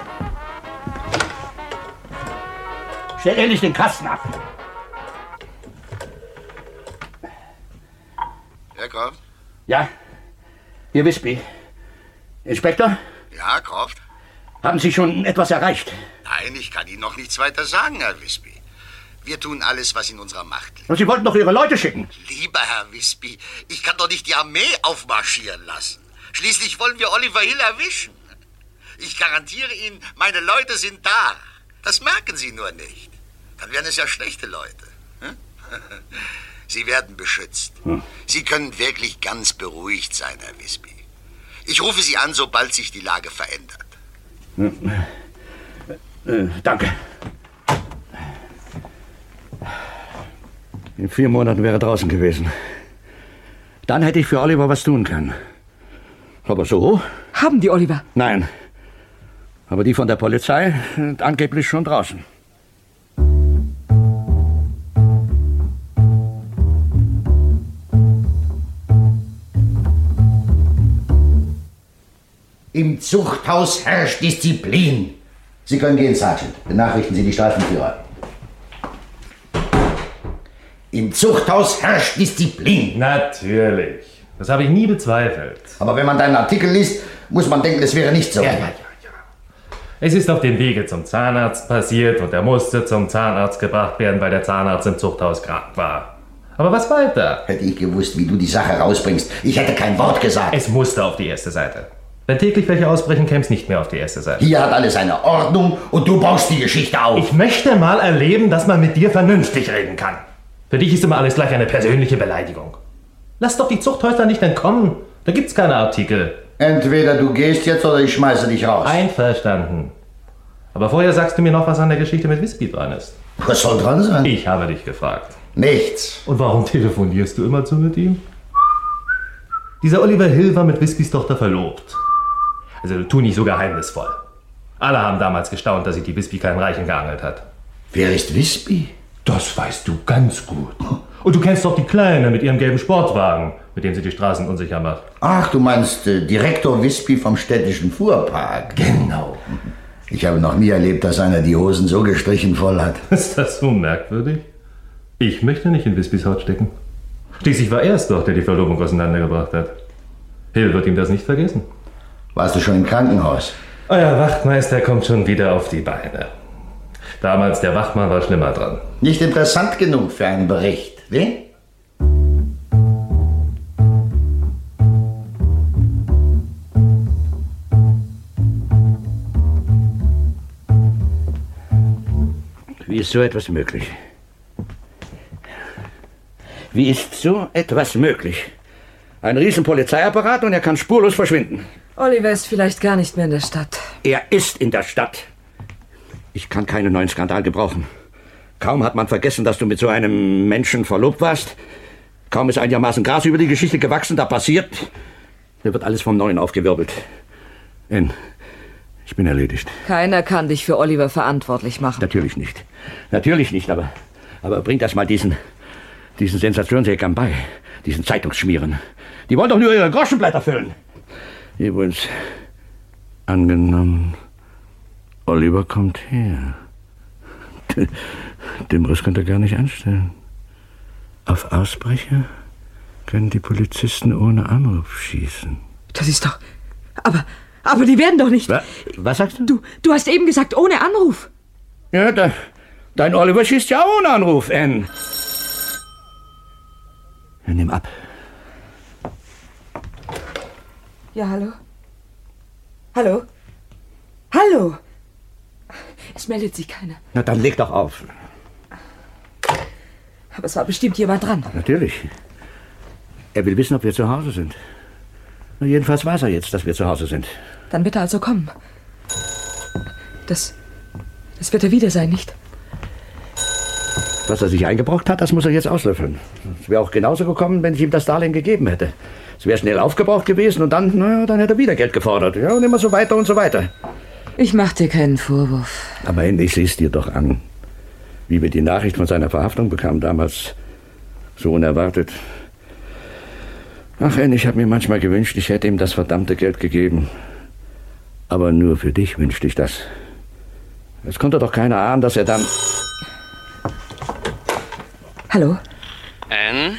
Stell endlich den Kasten ab. Ja? Hier Wispy. Inspektor, Ja, Croft? haben Sie schon etwas erreicht? Nein, ich kann Ihnen noch nichts weiter sagen, Herr Wispy. Wir tun alles, was in unserer Macht liegt. Und Sie wollten doch Ihre Leute schicken. Lieber Herr Wispy, ich kann doch nicht die Armee aufmarschieren lassen. Schließlich wollen wir Oliver Hill erwischen. Ich garantiere Ihnen, meine Leute sind da. Das merken Sie nur nicht. Dann wären es ja schlechte Leute. hm? Sie werden beschützt. Sie können wirklich ganz beruhigt sein, Herr Wispy. Ich rufe Sie an, sobald sich die Lage verändert. Äh, danke. In vier Monaten wäre er draußen gewesen. Dann hätte ich für Oliver was tun können. Aber so? Haben die Oliver? Nein. Aber die von der Polizei sind angeblich schon draußen. Im Zuchthaus herrscht Disziplin. Sie können gehen, Sergeant. Benachrichten Sie die Streifenführer. Im Zuchthaus herrscht Disziplin. Natürlich. Das habe ich nie bezweifelt. Aber wenn man deinen Artikel liest, muss man denken, es wäre nicht so. Ja, ja, ja, Es ist auf dem Wege zum Zahnarzt passiert und er musste zum Zahnarzt gebracht werden, weil der Zahnarzt im Zuchthaus krank war. Aber was weiter? Hätte ich gewusst, wie du die Sache rausbringst, ich hätte kein Wort gesagt. Es musste auf die erste Seite. Wenn täglich welche ausbrechen, käme es nicht mehr auf die erste Seite. Hier hat alles eine Ordnung und du baust die Geschichte auf. Ich möchte mal erleben, dass man mit dir vernünftig reden kann. Für dich ist immer alles gleich eine persönliche Beleidigung. Lass doch die Zuchthäusler nicht entkommen. Da gibt's keine Artikel. Entweder du gehst jetzt oder ich schmeiße dich raus. Einverstanden. Aber vorher sagst du mir noch, was an der Geschichte mit Wispy dran ist. Was soll dran sein? Ich habe dich gefragt. Nichts. Und warum telefonierst du immer so mit ihm? Dieser Oliver Hill war mit Wispys Tochter verlobt. Also tu nicht so geheimnisvoll. Alle haben damals gestaunt, dass sich die Wispy kein Reichen geangelt hat. Wer ist Wispy? Das weißt du ganz gut. Und du kennst doch die Kleine mit ihrem gelben Sportwagen, mit dem sie die Straßen unsicher macht. Ach, du meinst äh, Direktor Wispy vom städtischen Fuhrpark. Genau. Ich habe noch nie erlebt, dass einer die Hosen so gestrichen voll hat. Ist das so merkwürdig? Ich möchte nicht in Wispys Haut stecken. Schließlich war er es doch, der die Verlobung auseinandergebracht hat. Hill wird ihm das nicht vergessen. Warst du schon im Krankenhaus? Euer Wachtmeister kommt schon wieder auf die Beine. Damals der Wachmann war schlimmer dran. Nicht interessant genug für einen Bericht, wie? Wie ist so etwas möglich? Wie ist so etwas möglich? Ein riesen Polizeiapparat und er kann spurlos verschwinden. Oliver ist vielleicht gar nicht mehr in der Stadt. Er ist in der Stadt. Ich kann keinen neuen Skandal gebrauchen. Kaum hat man vergessen, dass du mit so einem Menschen verlobt warst. Kaum ist einigermaßen Gras über die Geschichte gewachsen, da passiert. Da wird alles vom Neuen aufgewirbelt. N, ich bin erledigt. Keiner kann dich für Oliver verantwortlich machen. Natürlich nicht. Natürlich nicht, aber, aber bring das mal diesen, diesen Sensationsjägern bei. Diesen Zeitungsschmieren. Die wollen doch nur ihre Groschenblätter füllen. Übrigens, angenommen, Oliver kommt her. Den Riss könnt ihr gar nicht anstellen. Auf Ausbrecher können die Polizisten ohne Anruf schießen. Das ist doch. Aber, aber die werden doch nicht. Was, Was sagst du? Du, du hast eben gesagt, ohne Anruf. Ja, da, dein Oliver schießt ja ohne Anruf. Ja, nimm ab. Ja, hallo? Hallo? Hallo? Es meldet sich keiner. Na, dann leg doch auf. Aber es war bestimmt jemand dran. Natürlich. Er will wissen, ob wir zu Hause sind. Na, jedenfalls weiß er jetzt, dass wir zu Hause sind. Dann wird er also kommen. Das. Das wird er wieder sein, nicht? Was er sich eingebrockt hat, das muss er jetzt auslöffeln. Es wäre auch genauso gekommen, wenn ich ihm das Darlehen gegeben hätte. Es wäre schnell aufgebraucht gewesen und dann, naja, dann hätte er wieder Geld gefordert. Ja, und immer so weiter und so weiter. Ich mach dir keinen Vorwurf. Aber endlich siehst dir doch an, wie wir die Nachricht von seiner Verhaftung bekamen damals. So unerwartet. Ach, Ann, ich habe mir manchmal gewünscht, ich hätte ihm das verdammte Geld gegeben. Aber nur für dich wünschte ich das. Es konnte doch keiner ahnen, dass er dann... Hallo? Anne,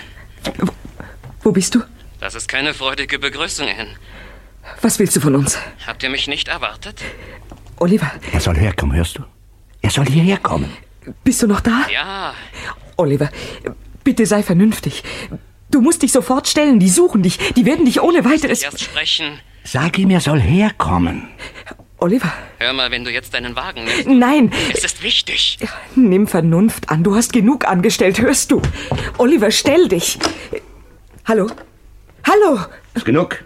Wo bist du? Das ist keine freudige Begrüßung, Anne. Was willst du von uns? Habt ihr mich nicht erwartet? Oliver, Er soll herkommen, hörst du? Er soll hierher kommen. bist du noch da? Ja, Oliver, bitte sei vernünftig. Du musst dich sofort stellen. Die suchen dich. Die werden dich ohne weiteres. erst sprechen. Sag ihm, er soll herkommen. Oliver, Hör mal, wenn du jetzt deinen Wagen nimmst. nein. Es ist wichtig. Nimm Vernunft an. Du hast genug angestellt, hörst du? Oliver, stell dich. Hallo? Hallo? Ist genug.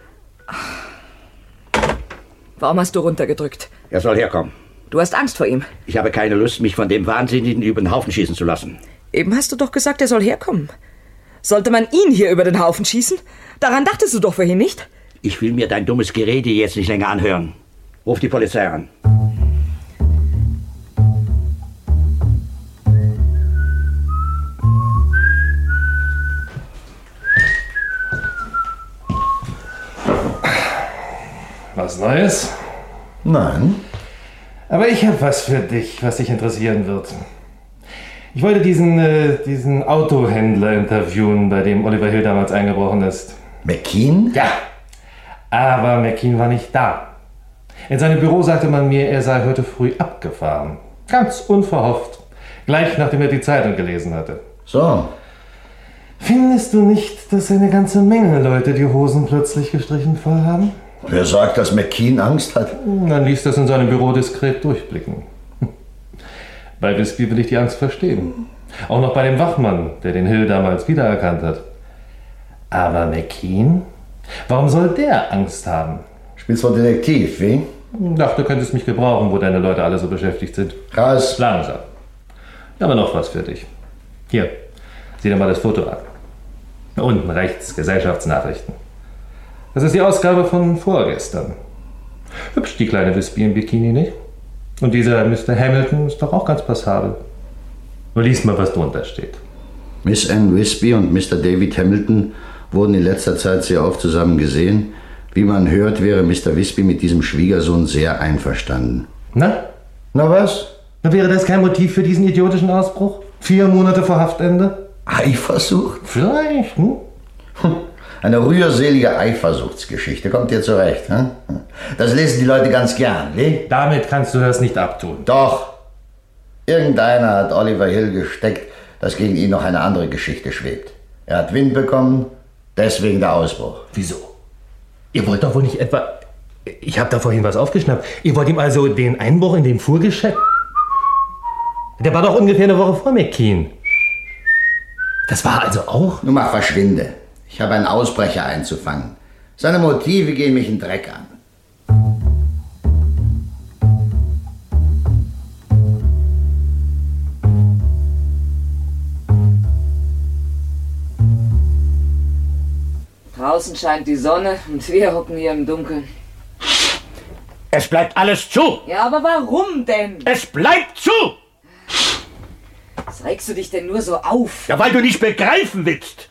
Warum hast du runtergedrückt? Er soll herkommen. Du hast Angst vor ihm. Ich habe keine Lust, mich von dem Wahnsinnigen über den Haufen schießen zu lassen. Eben hast du doch gesagt, er soll herkommen. Sollte man ihn hier über den Haufen schießen? Daran dachtest du doch vorhin nicht? Ich will mir dein dummes Gerede jetzt nicht länger anhören. Ruf die Polizei an. Was Neues? Nein. Aber ich habe was für dich, was dich interessieren wird. Ich wollte diesen, äh, diesen Autohändler interviewen, bei dem Oliver Hill damals eingebrochen ist. McKean? Ja. Aber McKean war nicht da. In seinem Büro sagte man mir, er sei heute früh abgefahren. Ganz unverhofft. Gleich nachdem er die Zeitung gelesen hatte. So. Findest du nicht, dass eine ganze Menge Leute die Hosen plötzlich gestrichen voll haben? Wer sagt, dass McKean Angst hat? Man ließ das in seinem Büro diskret durchblicken. Bei Wispy will ich die Angst verstehen. Auch noch bei dem Wachmann, der den Hill damals wiedererkannt hat. Aber McKean? Warum soll der Angst haben? Spielst du Detektiv, wie? Dachte, du könntest mich gebrauchen, wo deine Leute alle so beschäftigt sind. Raus. Langsam. Aber noch was für dich. Hier, sieh dir mal das Foto an. Unten rechts, Gesellschaftsnachrichten. Das ist die Ausgabe von vorgestern. Hübsch, die kleine Wispy im Bikini, nicht? Und dieser Mr. Hamilton ist doch auch ganz passabel. Nur lies mal, was drunter steht. Miss Anne Wispy und Mr. David Hamilton wurden in letzter Zeit sehr oft zusammen gesehen. Wie man hört, wäre Mr. Wispy mit diesem Schwiegersohn sehr einverstanden. Na? Na was? Na, wäre das kein Motiv für diesen idiotischen Ausbruch? Vier Monate vor Haftende? Eifersucht? Vielleicht, hm? Eine rührselige Eifersuchtsgeschichte kommt dir zurecht. Hm? Das lesen die Leute ganz gern, ne? Damit kannst du das nicht abtun. Doch. Irgendeiner hat Oliver Hill gesteckt, dass gegen ihn noch eine andere Geschichte schwebt. Er hat Wind bekommen, deswegen der Ausbruch. Wieso? Ihr wollt doch wohl nicht etwa. Ich habe da vorhin was aufgeschnappt. Ihr wollt ihm also den Einbruch in dem Fuhrgeschäft. Der war doch ungefähr eine Woche vor McKean. Das war also auch. Nun mach verschwinde. Ich habe einen Ausbrecher einzufangen. Seine Motive gehen mich in Dreck an. Draußen scheint die Sonne und wir hocken hier im Dunkeln. Es bleibt alles zu! Ja, aber warum denn? Es bleibt zu! Was regst du dich denn nur so auf? Ja, weil du nicht begreifen willst.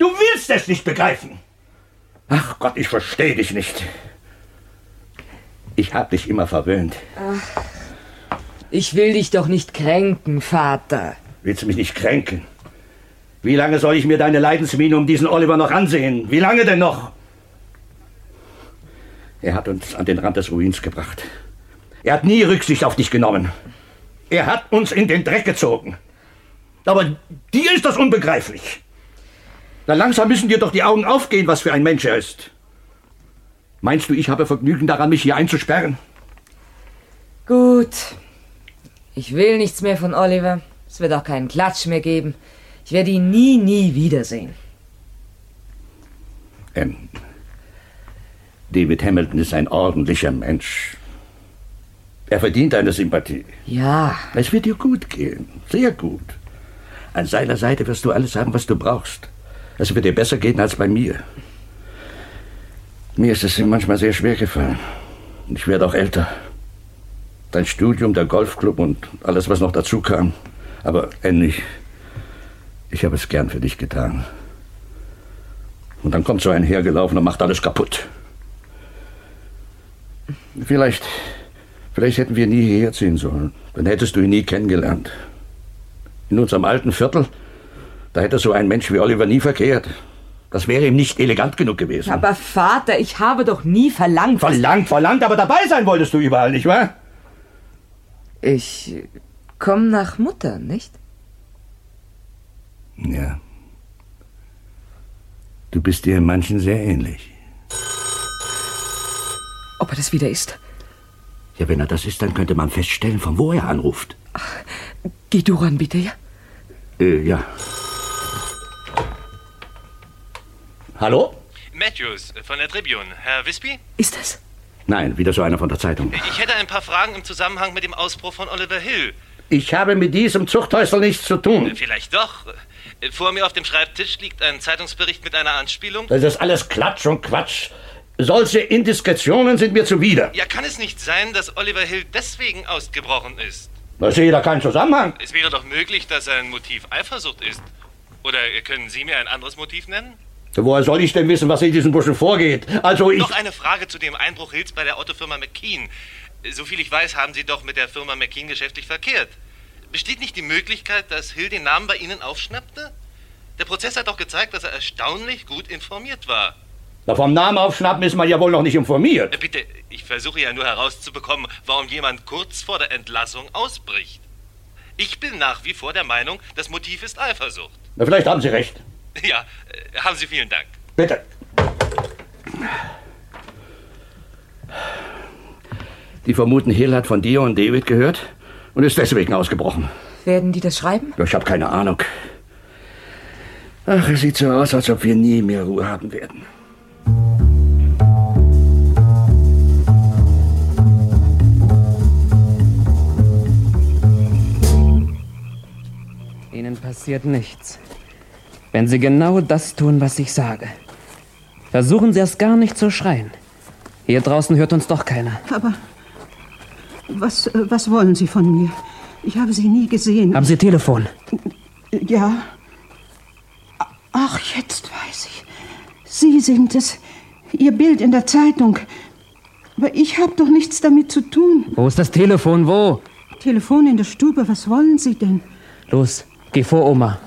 Du willst es nicht begreifen. Ach Gott, ich verstehe dich nicht. Ich hab dich immer verwöhnt. Ach, ich will dich doch nicht kränken, Vater. Willst du mich nicht kränken? Wie lange soll ich mir deine Leidensmiene um diesen Oliver noch ansehen? Wie lange denn noch? Er hat uns an den Rand des Ruins gebracht. Er hat nie Rücksicht auf dich genommen. Er hat uns in den Dreck gezogen. Aber dir ist das unbegreiflich. Na langsam müssen dir doch die Augen aufgehen, was für ein Mensch er ist. Meinst du, ich habe Vergnügen daran, mich hier einzusperren? Gut. Ich will nichts mehr von Oliver. Es wird auch keinen Klatsch mehr geben. Ich werde ihn nie, nie wiedersehen. Ähm, David Hamilton ist ein ordentlicher Mensch. Er verdient deine Sympathie. Ja. Es wird dir gut gehen. Sehr gut. An seiner Seite wirst du alles haben, was du brauchst. Es wird dir besser gehen als bei mir. Mir ist es manchmal sehr schwer gefallen. Ich werde auch älter. Dein Studium, der Golfclub und alles, was noch dazu kam. Aber endlich, ich habe es gern für dich getan. Und dann kommt so ein hergelaufen und macht alles kaputt. Vielleicht, vielleicht hätten wir nie hierher ziehen sollen. Dann hättest du ihn nie kennengelernt. In unserem alten Viertel, da hätte so ein Mensch wie Oliver nie verkehrt. Das wäre ihm nicht elegant genug gewesen. Aber Vater, ich habe doch nie verlangt. Verlangt, verlangt, aber dabei sein wolltest du überall, nicht wahr? Ich komme nach Mutter, nicht? Ja. Du bist dir in manchen sehr ähnlich. Ob er das wieder ist? Ja, wenn er das ist, dann könnte man feststellen, von wo er anruft. Geh du ran, bitte, ja? Äh, ja. Hallo? Matthews von der Tribune. Herr Wispy? Ist das? Nein, wieder so einer von der Zeitung. Ich hätte ein paar Fragen im Zusammenhang mit dem Ausbruch von Oliver Hill. Ich habe mit diesem Zuchthäusl nichts zu tun. Vielleicht doch. Vor mir auf dem Schreibtisch liegt ein Zeitungsbericht mit einer Anspielung. Das ist alles Klatsch und Quatsch. Solche Indiskretionen sind mir zuwider. Ja, kann es nicht sein, dass Oliver Hill deswegen ausgebrochen ist? Da sehe da keinen Zusammenhang. Es wäre doch möglich, dass sein Motiv Eifersucht ist. Oder können Sie mir ein anderes Motiv nennen? Woher soll ich denn wissen, was in diesen Buschen vorgeht? Also ich... Noch eine Frage zu dem Einbruch Hills bei der Autofirma McKean. Soviel ich weiß, haben Sie doch mit der Firma McKean geschäftlich verkehrt. Besteht nicht die Möglichkeit, dass Hill den Namen bei Ihnen aufschnappte? Der Prozess hat doch gezeigt, dass er erstaunlich gut informiert war. Na, vom Namen aufschnappen ist man ja wohl noch nicht informiert. Äh, Bitte, ich versuche ja nur herauszubekommen, warum jemand kurz vor der Entlassung ausbricht. Ich bin nach wie vor der Meinung, das Motiv ist Eifersucht. Na, vielleicht haben Sie recht. Ja, äh, haben Sie vielen Dank. Bitte. Die vermuten, Hill hat von dir und David gehört und ist deswegen ausgebrochen. Werden die das schreiben? Ja, Ich habe keine Ahnung. Ach, es sieht so aus, als ob wir nie mehr Ruhe haben werden. passiert nichts. Wenn Sie genau das tun, was ich sage. Versuchen Sie erst gar nicht zu schreien. Hier draußen hört uns doch keiner. Aber was, was wollen Sie von mir? Ich habe Sie nie gesehen. Haben Sie Telefon? Ja. Ach, jetzt weiß ich. Sie sind es. Ihr Bild in der Zeitung. Aber ich habe doch nichts damit zu tun. Wo ist das Telefon? Wo? Telefon in der Stube. Was wollen Sie denn? Los, geh vor, Oma.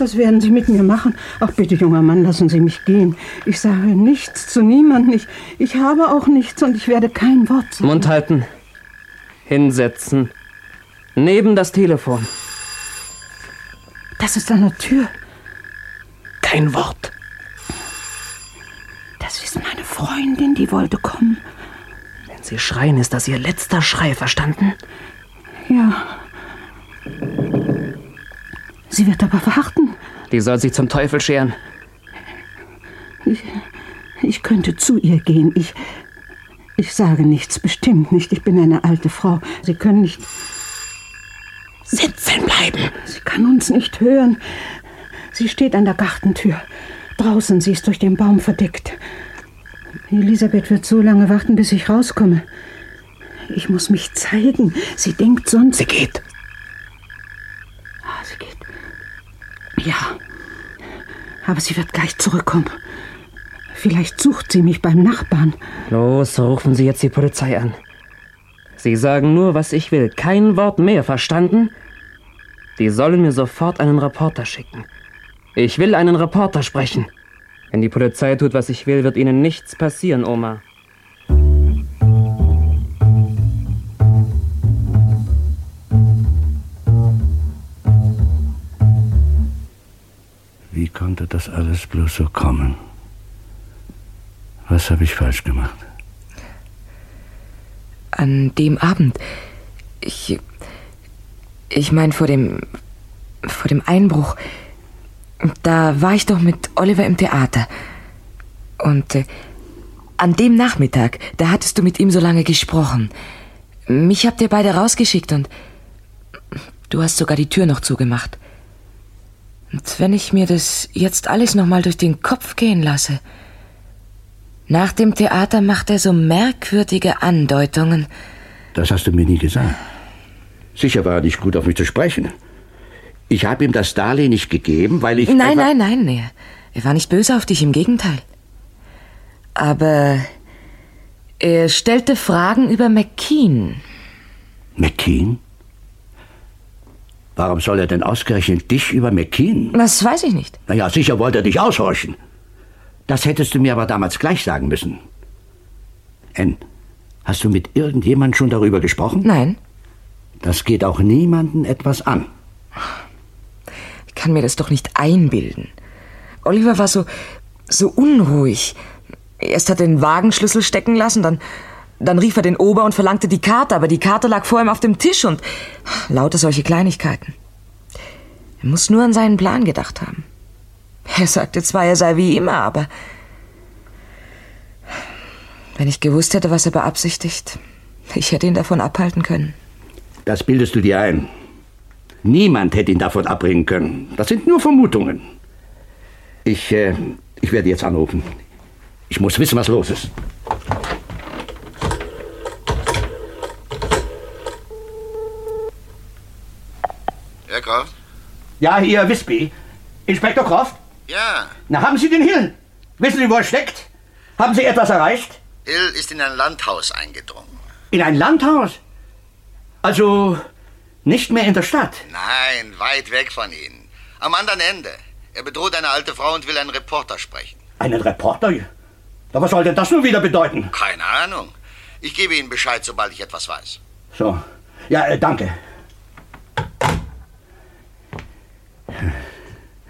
Was werden Sie mit mir machen? Ach bitte, junger Mann, lassen Sie mich gehen. Ich sage nichts zu niemandem. Ich, ich habe auch nichts und ich werde kein Wort sagen. Mund halten. Hinsetzen. Neben das Telefon. Das ist an der Tür. Kein Wort. Das ist meine Freundin, die wollte kommen. Wenn Sie schreien, ist das Ihr letzter Schrei, verstanden? Ja. Sie wird aber warten. Die soll sich zum Teufel scheren. Ich, ich könnte zu ihr gehen. Ich, ich sage nichts, bestimmt nicht. Ich bin eine alte Frau. Sie können nicht. Sitzen bleiben. Sie kann uns nicht hören. Sie steht an der Gartentür. Draußen, sie ist durch den Baum verdeckt. Elisabeth wird so lange warten, bis ich rauskomme. Ich muss mich zeigen. Sie denkt sonst. Sie geht. Ah, sie geht. Ja. Aber sie wird gleich zurückkommen. Vielleicht sucht sie mich beim Nachbarn. Los, rufen Sie jetzt die Polizei an. Sie sagen nur, was ich will. Kein Wort mehr, verstanden? Die sollen mir sofort einen Reporter schicken. Ich will einen Reporter sprechen. Wenn die Polizei tut, was ich will, wird Ihnen nichts passieren, Oma. Wie konnte das alles bloß so kommen? Was habe ich falsch gemacht? An dem Abend. Ich. Ich meine, vor dem. vor dem Einbruch. Da war ich doch mit Oliver im Theater. Und äh, an dem Nachmittag, da hattest du mit ihm so lange gesprochen. Mich habt ihr beide rausgeschickt und du hast sogar die Tür noch zugemacht. Und wenn ich mir das jetzt alles nochmal durch den Kopf gehen lasse. Nach dem Theater macht er so merkwürdige Andeutungen. Das hast du mir nie gesagt. Sicher war er nicht gut auf mich zu sprechen. Ich habe ihm das Darlehen nicht gegeben, weil ich. Nein, nein, nein, nee. Er war nicht böse auf dich, im Gegenteil. Aber er stellte Fragen über McKean. McKean? Warum soll er denn ausgerechnet dich über McKean? Das weiß ich nicht. Naja, sicher wollte er dich aushorchen. Das hättest du mir aber damals gleich sagen müssen. Ann, hast du mit irgendjemand schon darüber gesprochen? Nein. Das geht auch niemanden etwas an. Ich kann mir das doch nicht einbilden. Oliver war so, so unruhig. Erst hat er den Wagenschlüssel stecken lassen, dann, dann rief er den Ober und verlangte die Karte, aber die Karte lag vor ihm auf dem Tisch und lauter solche Kleinigkeiten. Er muss nur an seinen Plan gedacht haben. Er sagte zwar, er sei wie immer, aber wenn ich gewusst hätte, was er beabsichtigt, ich hätte ihn davon abhalten können. Das bildest du dir ein. Niemand hätte ihn davon abbringen können. Das sind nur Vermutungen. Ich, äh, ich werde jetzt anrufen. Ich muss wissen, was los ist. Herr Croft? Ja, hier, Wispy. Inspektor Croft? Ja, Na, haben Sie den Hill? Wissen Sie, wo er steckt? Haben Sie etwas erreicht? Hill ist in ein Landhaus eingedrungen. In ein Landhaus? Also nicht mehr in der Stadt. Nein, weit weg von Ihnen. Am anderen Ende. Er bedroht eine alte Frau und will einen Reporter sprechen. Einen Reporter? Ja, was soll denn das nun wieder bedeuten? Keine Ahnung. Ich gebe Ihnen Bescheid, sobald ich etwas weiß. So. Ja, äh, danke.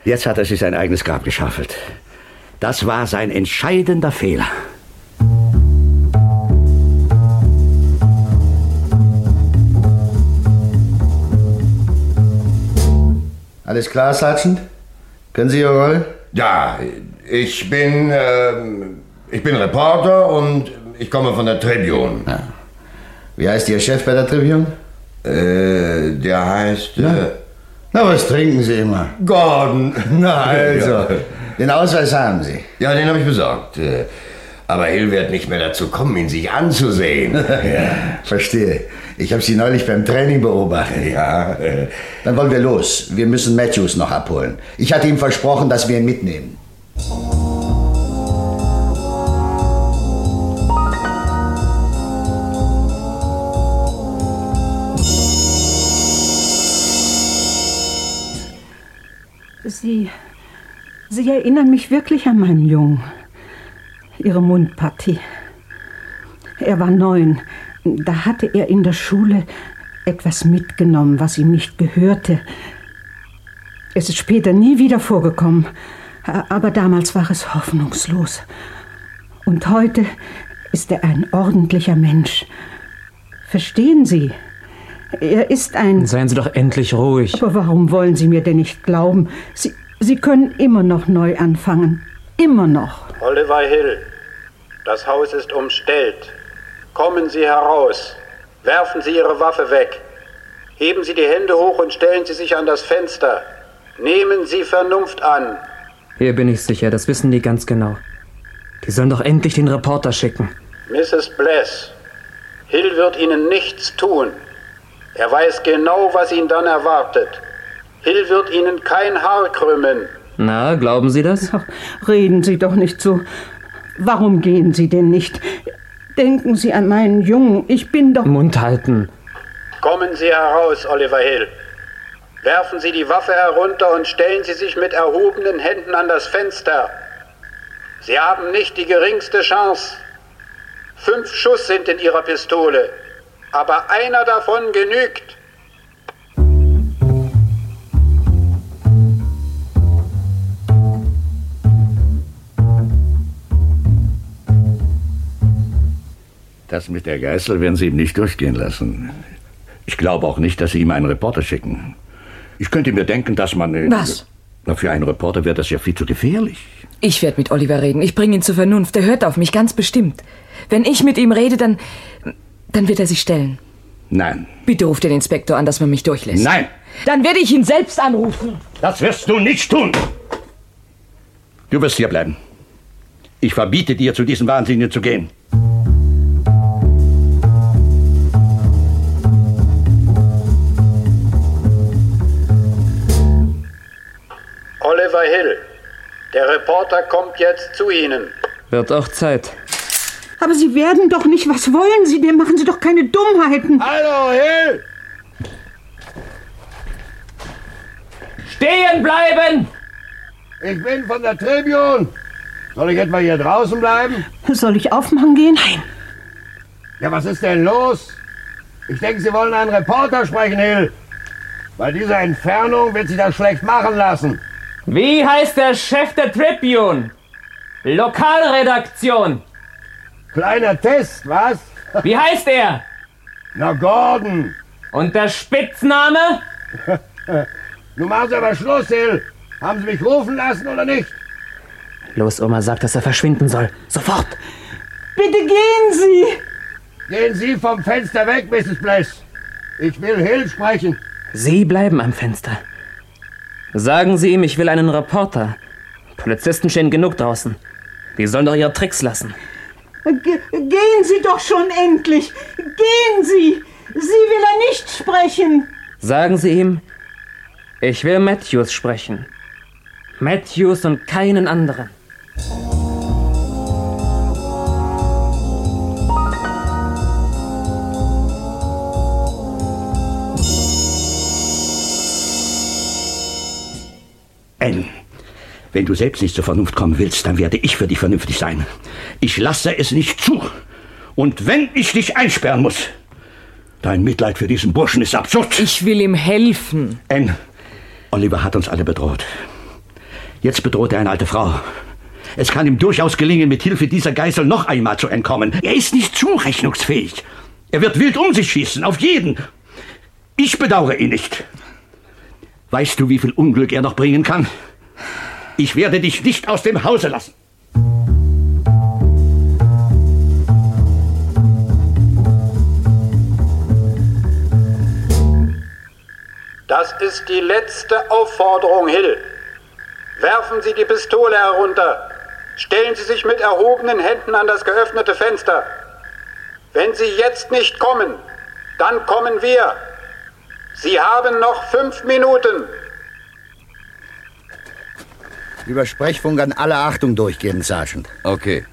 Jetzt hat er sich sein eigenes Grab geschaufelt. Das war sein entscheidender Fehler. Alles klar, Sergeant? Können Sie Ihre Rolle? Ja, ich bin, ähm, ich bin Reporter und Ich komme von der Tribune. Wie heißt Ihr Chef bei der Tribune? Äh, der heißt. Na, Äh, na was trinken Sie immer? Gordon. Na also, Ja. den Ausweis haben Sie. Ja, den habe ich besorgt. Äh, Aber Hill wird nicht mehr dazu kommen, ihn sich anzusehen. ja, verstehe. Ich habe Sie neulich beim Training beobachtet. Ja. Dann wollen wir los. Wir müssen Matthews noch abholen. Ich hatte ihm versprochen, dass wir ihn mitnehmen. Sie. Sie erinnern mich wirklich an meinen Jungen. Ihre Mundpartie. Er war neun. Da hatte er in der Schule etwas mitgenommen, was ihm nicht gehörte. Es ist später nie wieder vorgekommen. Aber damals war es hoffnungslos. Und heute ist er ein ordentlicher Mensch. Verstehen Sie? Er ist ein. Seien Sie doch endlich ruhig. Aber warum wollen Sie mir denn nicht glauben? Sie, Sie können immer noch neu anfangen. Immer noch. Oliver Hill, das Haus ist umstellt. Kommen Sie heraus. Werfen Sie Ihre Waffe weg. Heben Sie die Hände hoch und stellen Sie sich an das Fenster. Nehmen Sie Vernunft an. Hier bin ich sicher, das wissen die ganz genau. Die sollen doch endlich den Reporter schicken. Mrs. Bless, Hill wird Ihnen nichts tun. Er weiß genau, was ihn dann erwartet. Hill wird Ihnen kein Haar krümmen. Na, glauben Sie das? Ach, reden Sie doch nicht so. Warum gehen Sie denn nicht? Denken Sie an meinen Jungen. Ich bin doch. Mund halten. Kommen Sie heraus, Oliver Hill. Werfen Sie die Waffe herunter und stellen Sie sich mit erhobenen Händen an das Fenster. Sie haben nicht die geringste Chance. Fünf Schuss sind in Ihrer Pistole, aber einer davon genügt. Das mit der Geißel werden Sie ihm nicht durchgehen lassen. Ich glaube auch nicht, dass Sie ihm einen Reporter schicken. Ich könnte mir denken, dass man... äh, Was? Na, für einen Reporter wäre das ja viel zu gefährlich. Ich werde mit Oliver reden. Ich bringe ihn zur Vernunft. Er hört auf mich ganz bestimmt. Wenn ich mit ihm rede, dann. Dann wird er sich stellen. Nein. Bitte ruft den Inspektor an, dass man mich durchlässt. Nein! Dann werde ich ihn selbst anrufen. Das wirst du nicht tun! Du wirst hier bleiben. Ich verbiete dir, zu diesen Wahnsinnigen zu gehen. Oliver Hill, der Reporter kommt jetzt zu Ihnen. Wird auch Zeit. Aber Sie werden doch nicht. Was wollen Sie denn? Machen Sie doch keine Dummheiten. Hallo, Hill! Stehen bleiben! Ich bin von der Tribune. Soll ich etwa hier draußen bleiben? Soll ich aufmachen gehen? Nein. Ja, was ist denn los? Ich denke, Sie wollen einen Reporter sprechen, Hill. Bei dieser Entfernung wird sich das schlecht machen lassen. Wie heißt der Chef der Tribune? Lokalredaktion. Kleiner Test, was? Wie heißt er? Na, Gordon. Und der Spitzname? Nun machen Sie aber Schluss, Hill. Haben Sie mich rufen lassen oder nicht? Los, Oma sagt, dass er verschwinden soll. Sofort. Bitte gehen Sie. Gehen Sie vom Fenster weg, Mrs. Bless. Ich will Hill sprechen. Sie bleiben am Fenster. Sagen Sie ihm, ich will einen Reporter. Polizisten stehen genug draußen. Die sollen doch ihre Tricks lassen. Ge gehen Sie doch schon endlich. Gehen Sie. Sie will er nicht sprechen. Sagen Sie ihm, ich will Matthews sprechen. Matthews und keinen anderen. Anne, wenn du selbst nicht zur Vernunft kommen willst, dann werde ich für dich vernünftig sein. Ich lasse es nicht zu. Und wenn ich dich einsperren muss, dein Mitleid für diesen Burschen ist absurd. Ich will ihm helfen. Anne, Oliver hat uns alle bedroht. Jetzt bedroht er eine alte Frau. Es kann ihm durchaus gelingen, mit Hilfe dieser Geißel noch einmal zu entkommen. Er ist nicht zurechnungsfähig. Er wird wild um sich schießen, auf jeden. Ich bedauere ihn nicht. Weißt du, wie viel Unglück er noch bringen kann? Ich werde dich nicht aus dem Hause lassen. Das ist die letzte Aufforderung, Hill. Werfen Sie die Pistole herunter. Stellen Sie sich mit erhobenen Händen an das geöffnete Fenster. Wenn Sie jetzt nicht kommen, dann kommen wir. Sie haben noch fünf Minuten. Über Sprechfunk an alle Achtung durchgeben, Sergeant. Okay.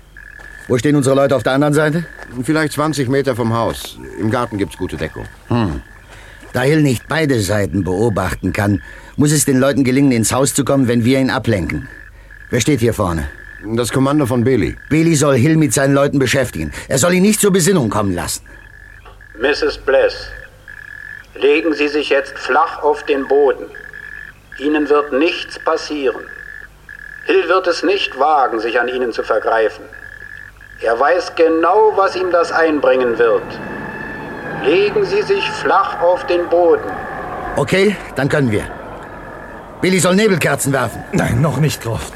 Wo stehen unsere Leute auf der anderen Seite? Vielleicht 20 Meter vom Haus. Im Garten gibt's gute Deckung. Hm. Da Hill nicht beide Seiten beobachten kann, muss es den Leuten gelingen, ins Haus zu kommen, wenn wir ihn ablenken. Wer steht hier vorne? Das Kommando von Bailey. Bailey soll Hill mit seinen Leuten beschäftigen. Er soll ihn nicht zur Besinnung kommen lassen. Mrs. Bless, legen Sie sich jetzt flach auf den Boden. Ihnen wird nichts passieren. Hill wird es nicht wagen, sich an Ihnen zu vergreifen. Er weiß genau, was ihm das einbringen wird. Legen Sie sich flach auf den Boden. Okay, dann können wir. Billy soll Nebelkerzen werfen. Nein, noch nicht, Croft.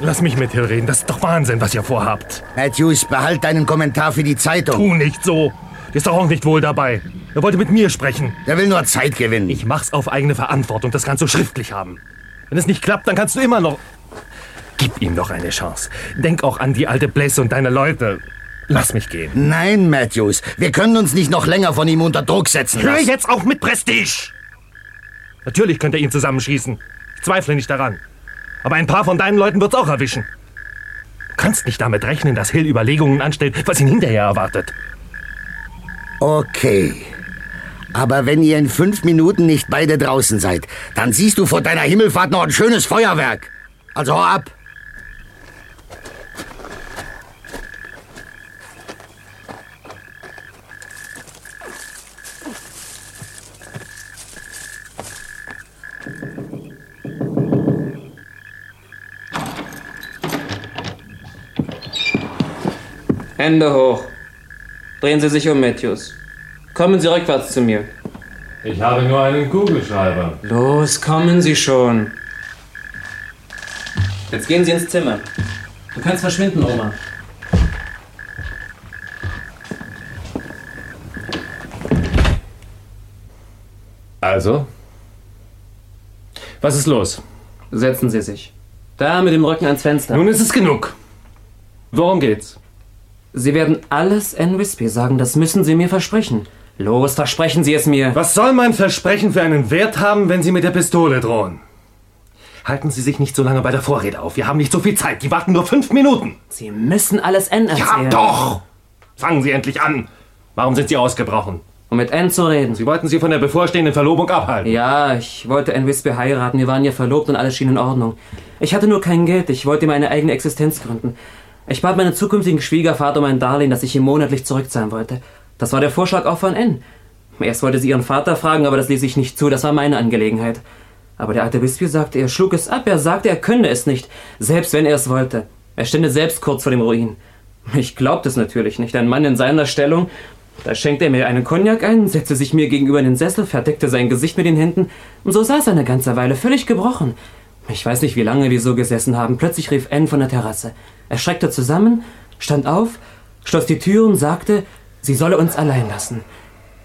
Lass mich mit Hill reden. Das ist doch Wahnsinn, was ihr vorhabt. Matthews, behalt deinen Kommentar für die Zeitung. Tu nicht so. Der ist doch auch nicht wohl dabei. Er wollte mit mir sprechen. Der will nur Zeit gewinnen. Ich mach's auf eigene Verantwortung. Das kannst du schriftlich haben. Wenn es nicht klappt, dann kannst du immer noch. Gib ihm doch eine Chance. Denk auch an die alte Bless und deine Leute. Lass mich gehen. Nein, Matthews. Wir können uns nicht noch länger von ihm unter Druck setzen Hör lassen. jetzt auf mit Prestige! Natürlich könnt ihr ihn zusammenschießen. Ich zweifle nicht daran. Aber ein paar von deinen Leuten wird's auch erwischen. Du kannst nicht damit rechnen, dass Hill Überlegungen anstellt, was ihn hinterher erwartet. Okay. Aber wenn ihr in fünf Minuten nicht beide draußen seid, dann siehst du vor deiner Himmelfahrt noch ein schönes Feuerwerk. Also hau ab. Hände hoch. Drehen Sie sich um, Matthews. Kommen Sie rückwärts zu mir. Ich habe nur einen Kugelschreiber. Los, kommen Sie schon. Jetzt gehen Sie ins Zimmer. Du kannst verschwinden, Oma. Also? Was ist los? Setzen Sie sich. Da mit dem Rücken ans Fenster. Nun ist es genug. Worum geht's? Sie werden alles Ann Wispy sagen, das müssen Sie mir versprechen. Los, versprechen Sie es mir. Was soll mein Versprechen für einen Wert haben, wenn Sie mit der Pistole drohen? Halten Sie sich nicht so lange bei der Vorrede auf. Wir haben nicht so viel Zeit. Die warten nur fünf Minuten. Sie müssen alles Ann erzählen. Ja, doch! Fangen Sie endlich an. Warum sind Sie ausgebrochen? Um mit Ann zu reden. Sie wollten sie von der bevorstehenden Verlobung abhalten. Ja, ich wollte Ann Wispy heiraten. Wir waren ja verlobt und alles schien in Ordnung. Ich hatte nur kein Geld. Ich wollte meine eigene Existenz gründen. Ich bat meinen zukünftigen Schwiegervater um ein Darlehen, das ich ihm monatlich zurückzahlen wollte. Das war der Vorschlag auch von Ann. Erst wollte sie ihren Vater fragen, aber das ließ ich nicht zu. Das war meine Angelegenheit. Aber der alte Wispy sagte, er schlug es ab. Er sagte, er könne es nicht. Selbst wenn er es wollte. Er stände selbst kurz vor dem Ruin. Ich glaubte es natürlich nicht. Ein Mann in seiner Stellung. Da schenkte er mir einen Cognac ein, setzte sich mir gegenüber in den Sessel, verdeckte sein Gesicht mit den Händen. Und so saß er eine ganze Weile, völlig gebrochen. Ich weiß nicht, wie lange wir so gesessen haben. Plötzlich rief Ann von der Terrasse. Er schreckte zusammen, stand auf, schloss die Tür und sagte, sie solle uns allein lassen.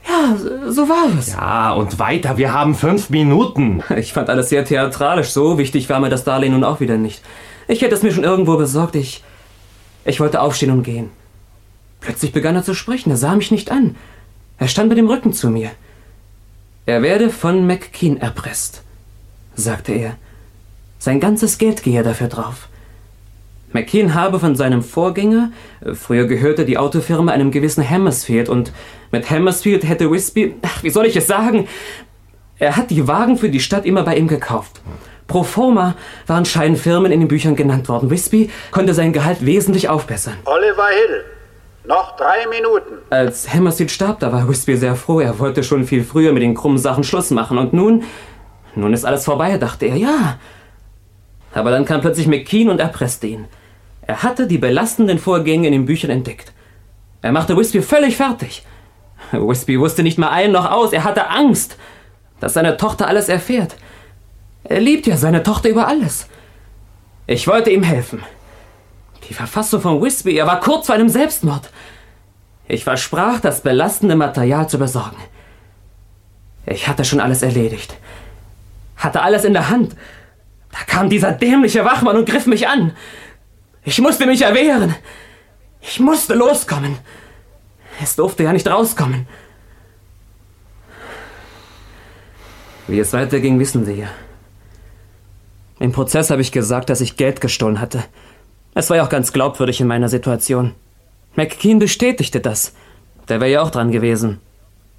Ja, so war es. Ja, und weiter. Wir haben fünf Minuten. Ich fand alles sehr theatralisch. So wichtig war mir das Darlehen nun auch wieder nicht. Ich hätte es mir schon irgendwo besorgt. Ich. Ich wollte aufstehen und gehen. Plötzlich begann er zu sprechen. Er sah mich nicht an. Er stand mit dem Rücken zu mir. Er werde von McKean erpresst, sagte er. Sein ganzes Geld gehe dafür drauf. McKean habe von seinem Vorgänger, äh, früher gehörte die Autofirma einem gewissen Hammersfield und mit Hammersfield hätte Wispy, ach, wie soll ich es sagen, er hat die Wagen für die Stadt immer bei ihm gekauft. Pro forma waren Scheinfirmen in den Büchern genannt worden. Wispy konnte sein Gehalt wesentlich aufbessern. Oliver Hill, noch drei Minuten. Als Hammerstead starb, da war Wispy sehr froh. Er wollte schon viel früher mit den krummen Sachen Schluss machen. Und nun, nun ist alles vorbei, dachte er. Ja. Aber dann kam plötzlich McKean und erpresste ihn. Er hatte die belastenden Vorgänge in den Büchern entdeckt. Er machte Wispy völlig fertig. Wispy wusste nicht mal ein noch aus. Er hatte Angst, dass seine Tochter alles erfährt. Er liebt ja seine Tochter über alles. Ich wollte ihm helfen. Die Verfassung von Wispy, er war kurz vor einem Selbstmord. Ich versprach, das belastende Material zu besorgen. Ich hatte schon alles erledigt. Hatte alles in der Hand. Da kam dieser dämliche Wachmann und griff mich an. Ich musste mich erwehren. Ich musste loskommen. Es durfte ja nicht rauskommen. Wie es weiterging, wissen Sie ja. Im Prozess habe ich gesagt, dass ich Geld gestohlen hatte. Es war ja auch ganz glaubwürdig in meiner Situation. McKean bestätigte das. Der wäre ja auch dran gewesen.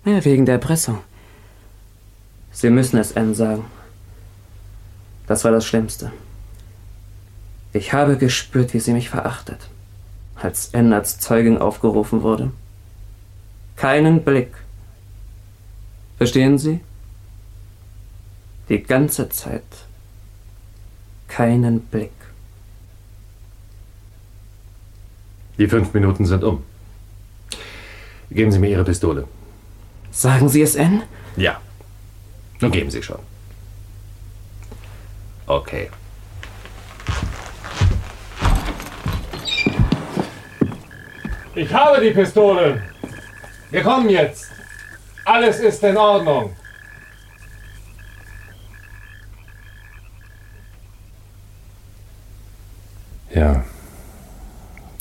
Ja, wegen der Erpressung. Sie müssen es Anne sagen. Das war das Schlimmste. Ich habe gespürt, wie sie mich verachtet, als Anne als Zeugin aufgerufen wurde. Keinen Blick. Verstehen Sie? Die ganze Zeit. Keinen Blick. Die fünf Minuten sind um. Geben Sie mir Ihre Pistole. Sagen Sie es, Anne? Ja. Nun geben Sie schon. Okay. Ich habe die Pistole. Wir kommen jetzt. Alles ist in Ordnung. Ja,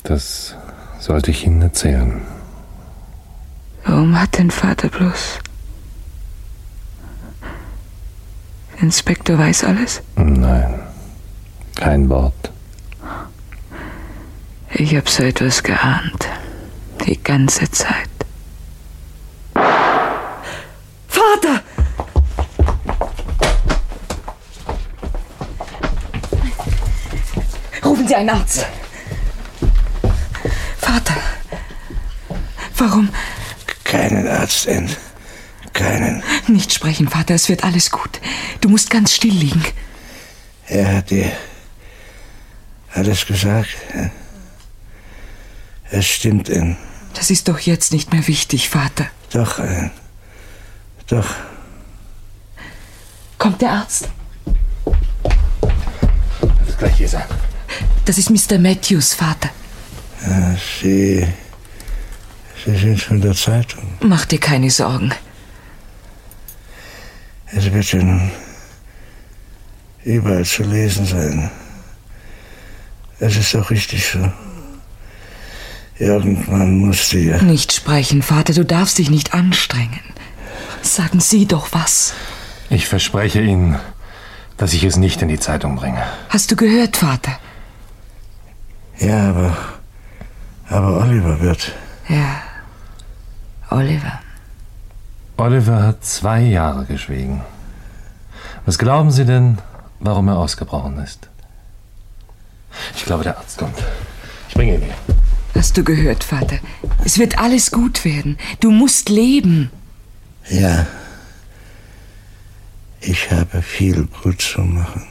das sollte ich Ihnen erzählen. Warum hat denn Vater bloß? Inspektor weiß alles? Nein, kein Wort. Ich hab so etwas geahnt. Die ganze Zeit. Vater! Rufen Sie einen Arzt. Vater. Warum? Keinen Arzt, Anne. Keinen. Nicht sprechen, Vater. Es wird alles gut. Du musst ganz still liegen. Er hat dir alles gesagt. Es stimmt, Anne. Das ist doch jetzt nicht mehr wichtig, Vater. Doch, Anne. Doch. Kommt der Arzt? Das ist gleich hier sein. Das ist Mr. Matthews, Vater. Ja, Sie. Sie sind von der Zeitung. Mach dir keine Sorgen. Es wird nun überall zu lesen sein. Es ist doch richtig so. Irgendwann musste ja. Nicht sprechen, Vater. Du darfst dich nicht anstrengen. Sagen Sie doch was. Ich verspreche Ihnen, dass ich es nicht in die Zeitung bringe. Hast du gehört, Vater? Ja, aber. Aber Oliver wird. Ja. Oliver. Oliver hat zwei Jahre geschwiegen. Was glauben Sie denn, warum er ausgebrochen ist? Ich glaube, der Arzt kommt. Ich bringe ihn hier. Hast du gehört, Vater? Es wird alles gut werden. Du musst leben. Ja. Ich habe viel gut zu machen.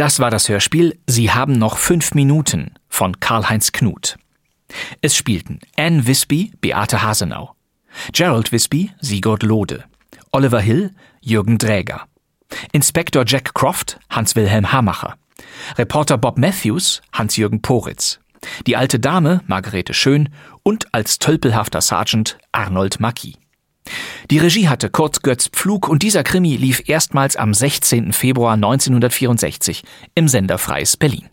Das war das Hörspiel Sie haben noch fünf Minuten von Karl-Heinz Knut. Es spielten Anne Wisby, Beate Hasenau, Gerald Wisby, Sigurd Lode, Oliver Hill, Jürgen Dräger, Inspektor Jack Croft, Hans-Wilhelm Hamacher, Reporter Bob Matthews, Hans-Jürgen Poritz, die alte Dame, Margarete Schön und als tölpelhafter Sergeant Arnold Mackie. Die Regie hatte Kurt Götz Pflug und dieser Krimi lief erstmals am 16. Februar 1964 im Sender Freies Berlin.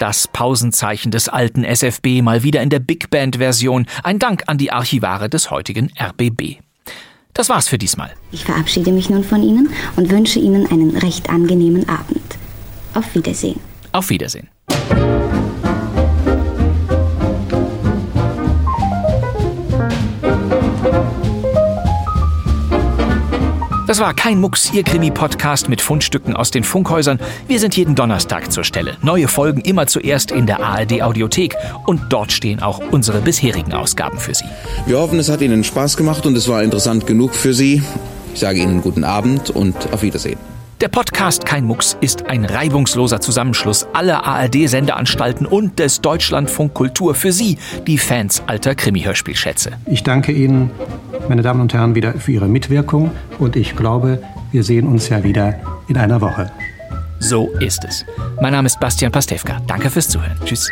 Das Pausenzeichen des alten SFB mal wieder in der Big Band Version. Ein Dank an die Archivare des heutigen RBB. Das war's für diesmal. Ich verabschiede mich nun von Ihnen und wünsche Ihnen einen recht angenehmen Abend. Auf Wiedersehen. Auf Wiedersehen. Das war kein Mucks, Ihr Krimi-Podcast mit Fundstücken aus den Funkhäusern. Wir sind jeden Donnerstag zur Stelle. Neue Folgen immer zuerst in der ARD-Audiothek. Und dort stehen auch unsere bisherigen Ausgaben für Sie. Wir hoffen, es hat Ihnen Spaß gemacht und es war interessant genug für Sie. Ich sage Ihnen guten Abend und auf Wiedersehen. Der Podcast Kein Mucks ist ein reibungsloser Zusammenschluss aller ARD-Sendeanstalten und des Deutschlandfunk Kultur für Sie, die Fans alter Krimi-Hörspielschätze. Ich danke Ihnen, meine Damen und Herren, wieder für Ihre Mitwirkung und ich glaube, wir sehen uns ja wieder in einer Woche. So ist es. Mein Name ist Bastian Pastewka. Danke fürs Zuhören. Tschüss.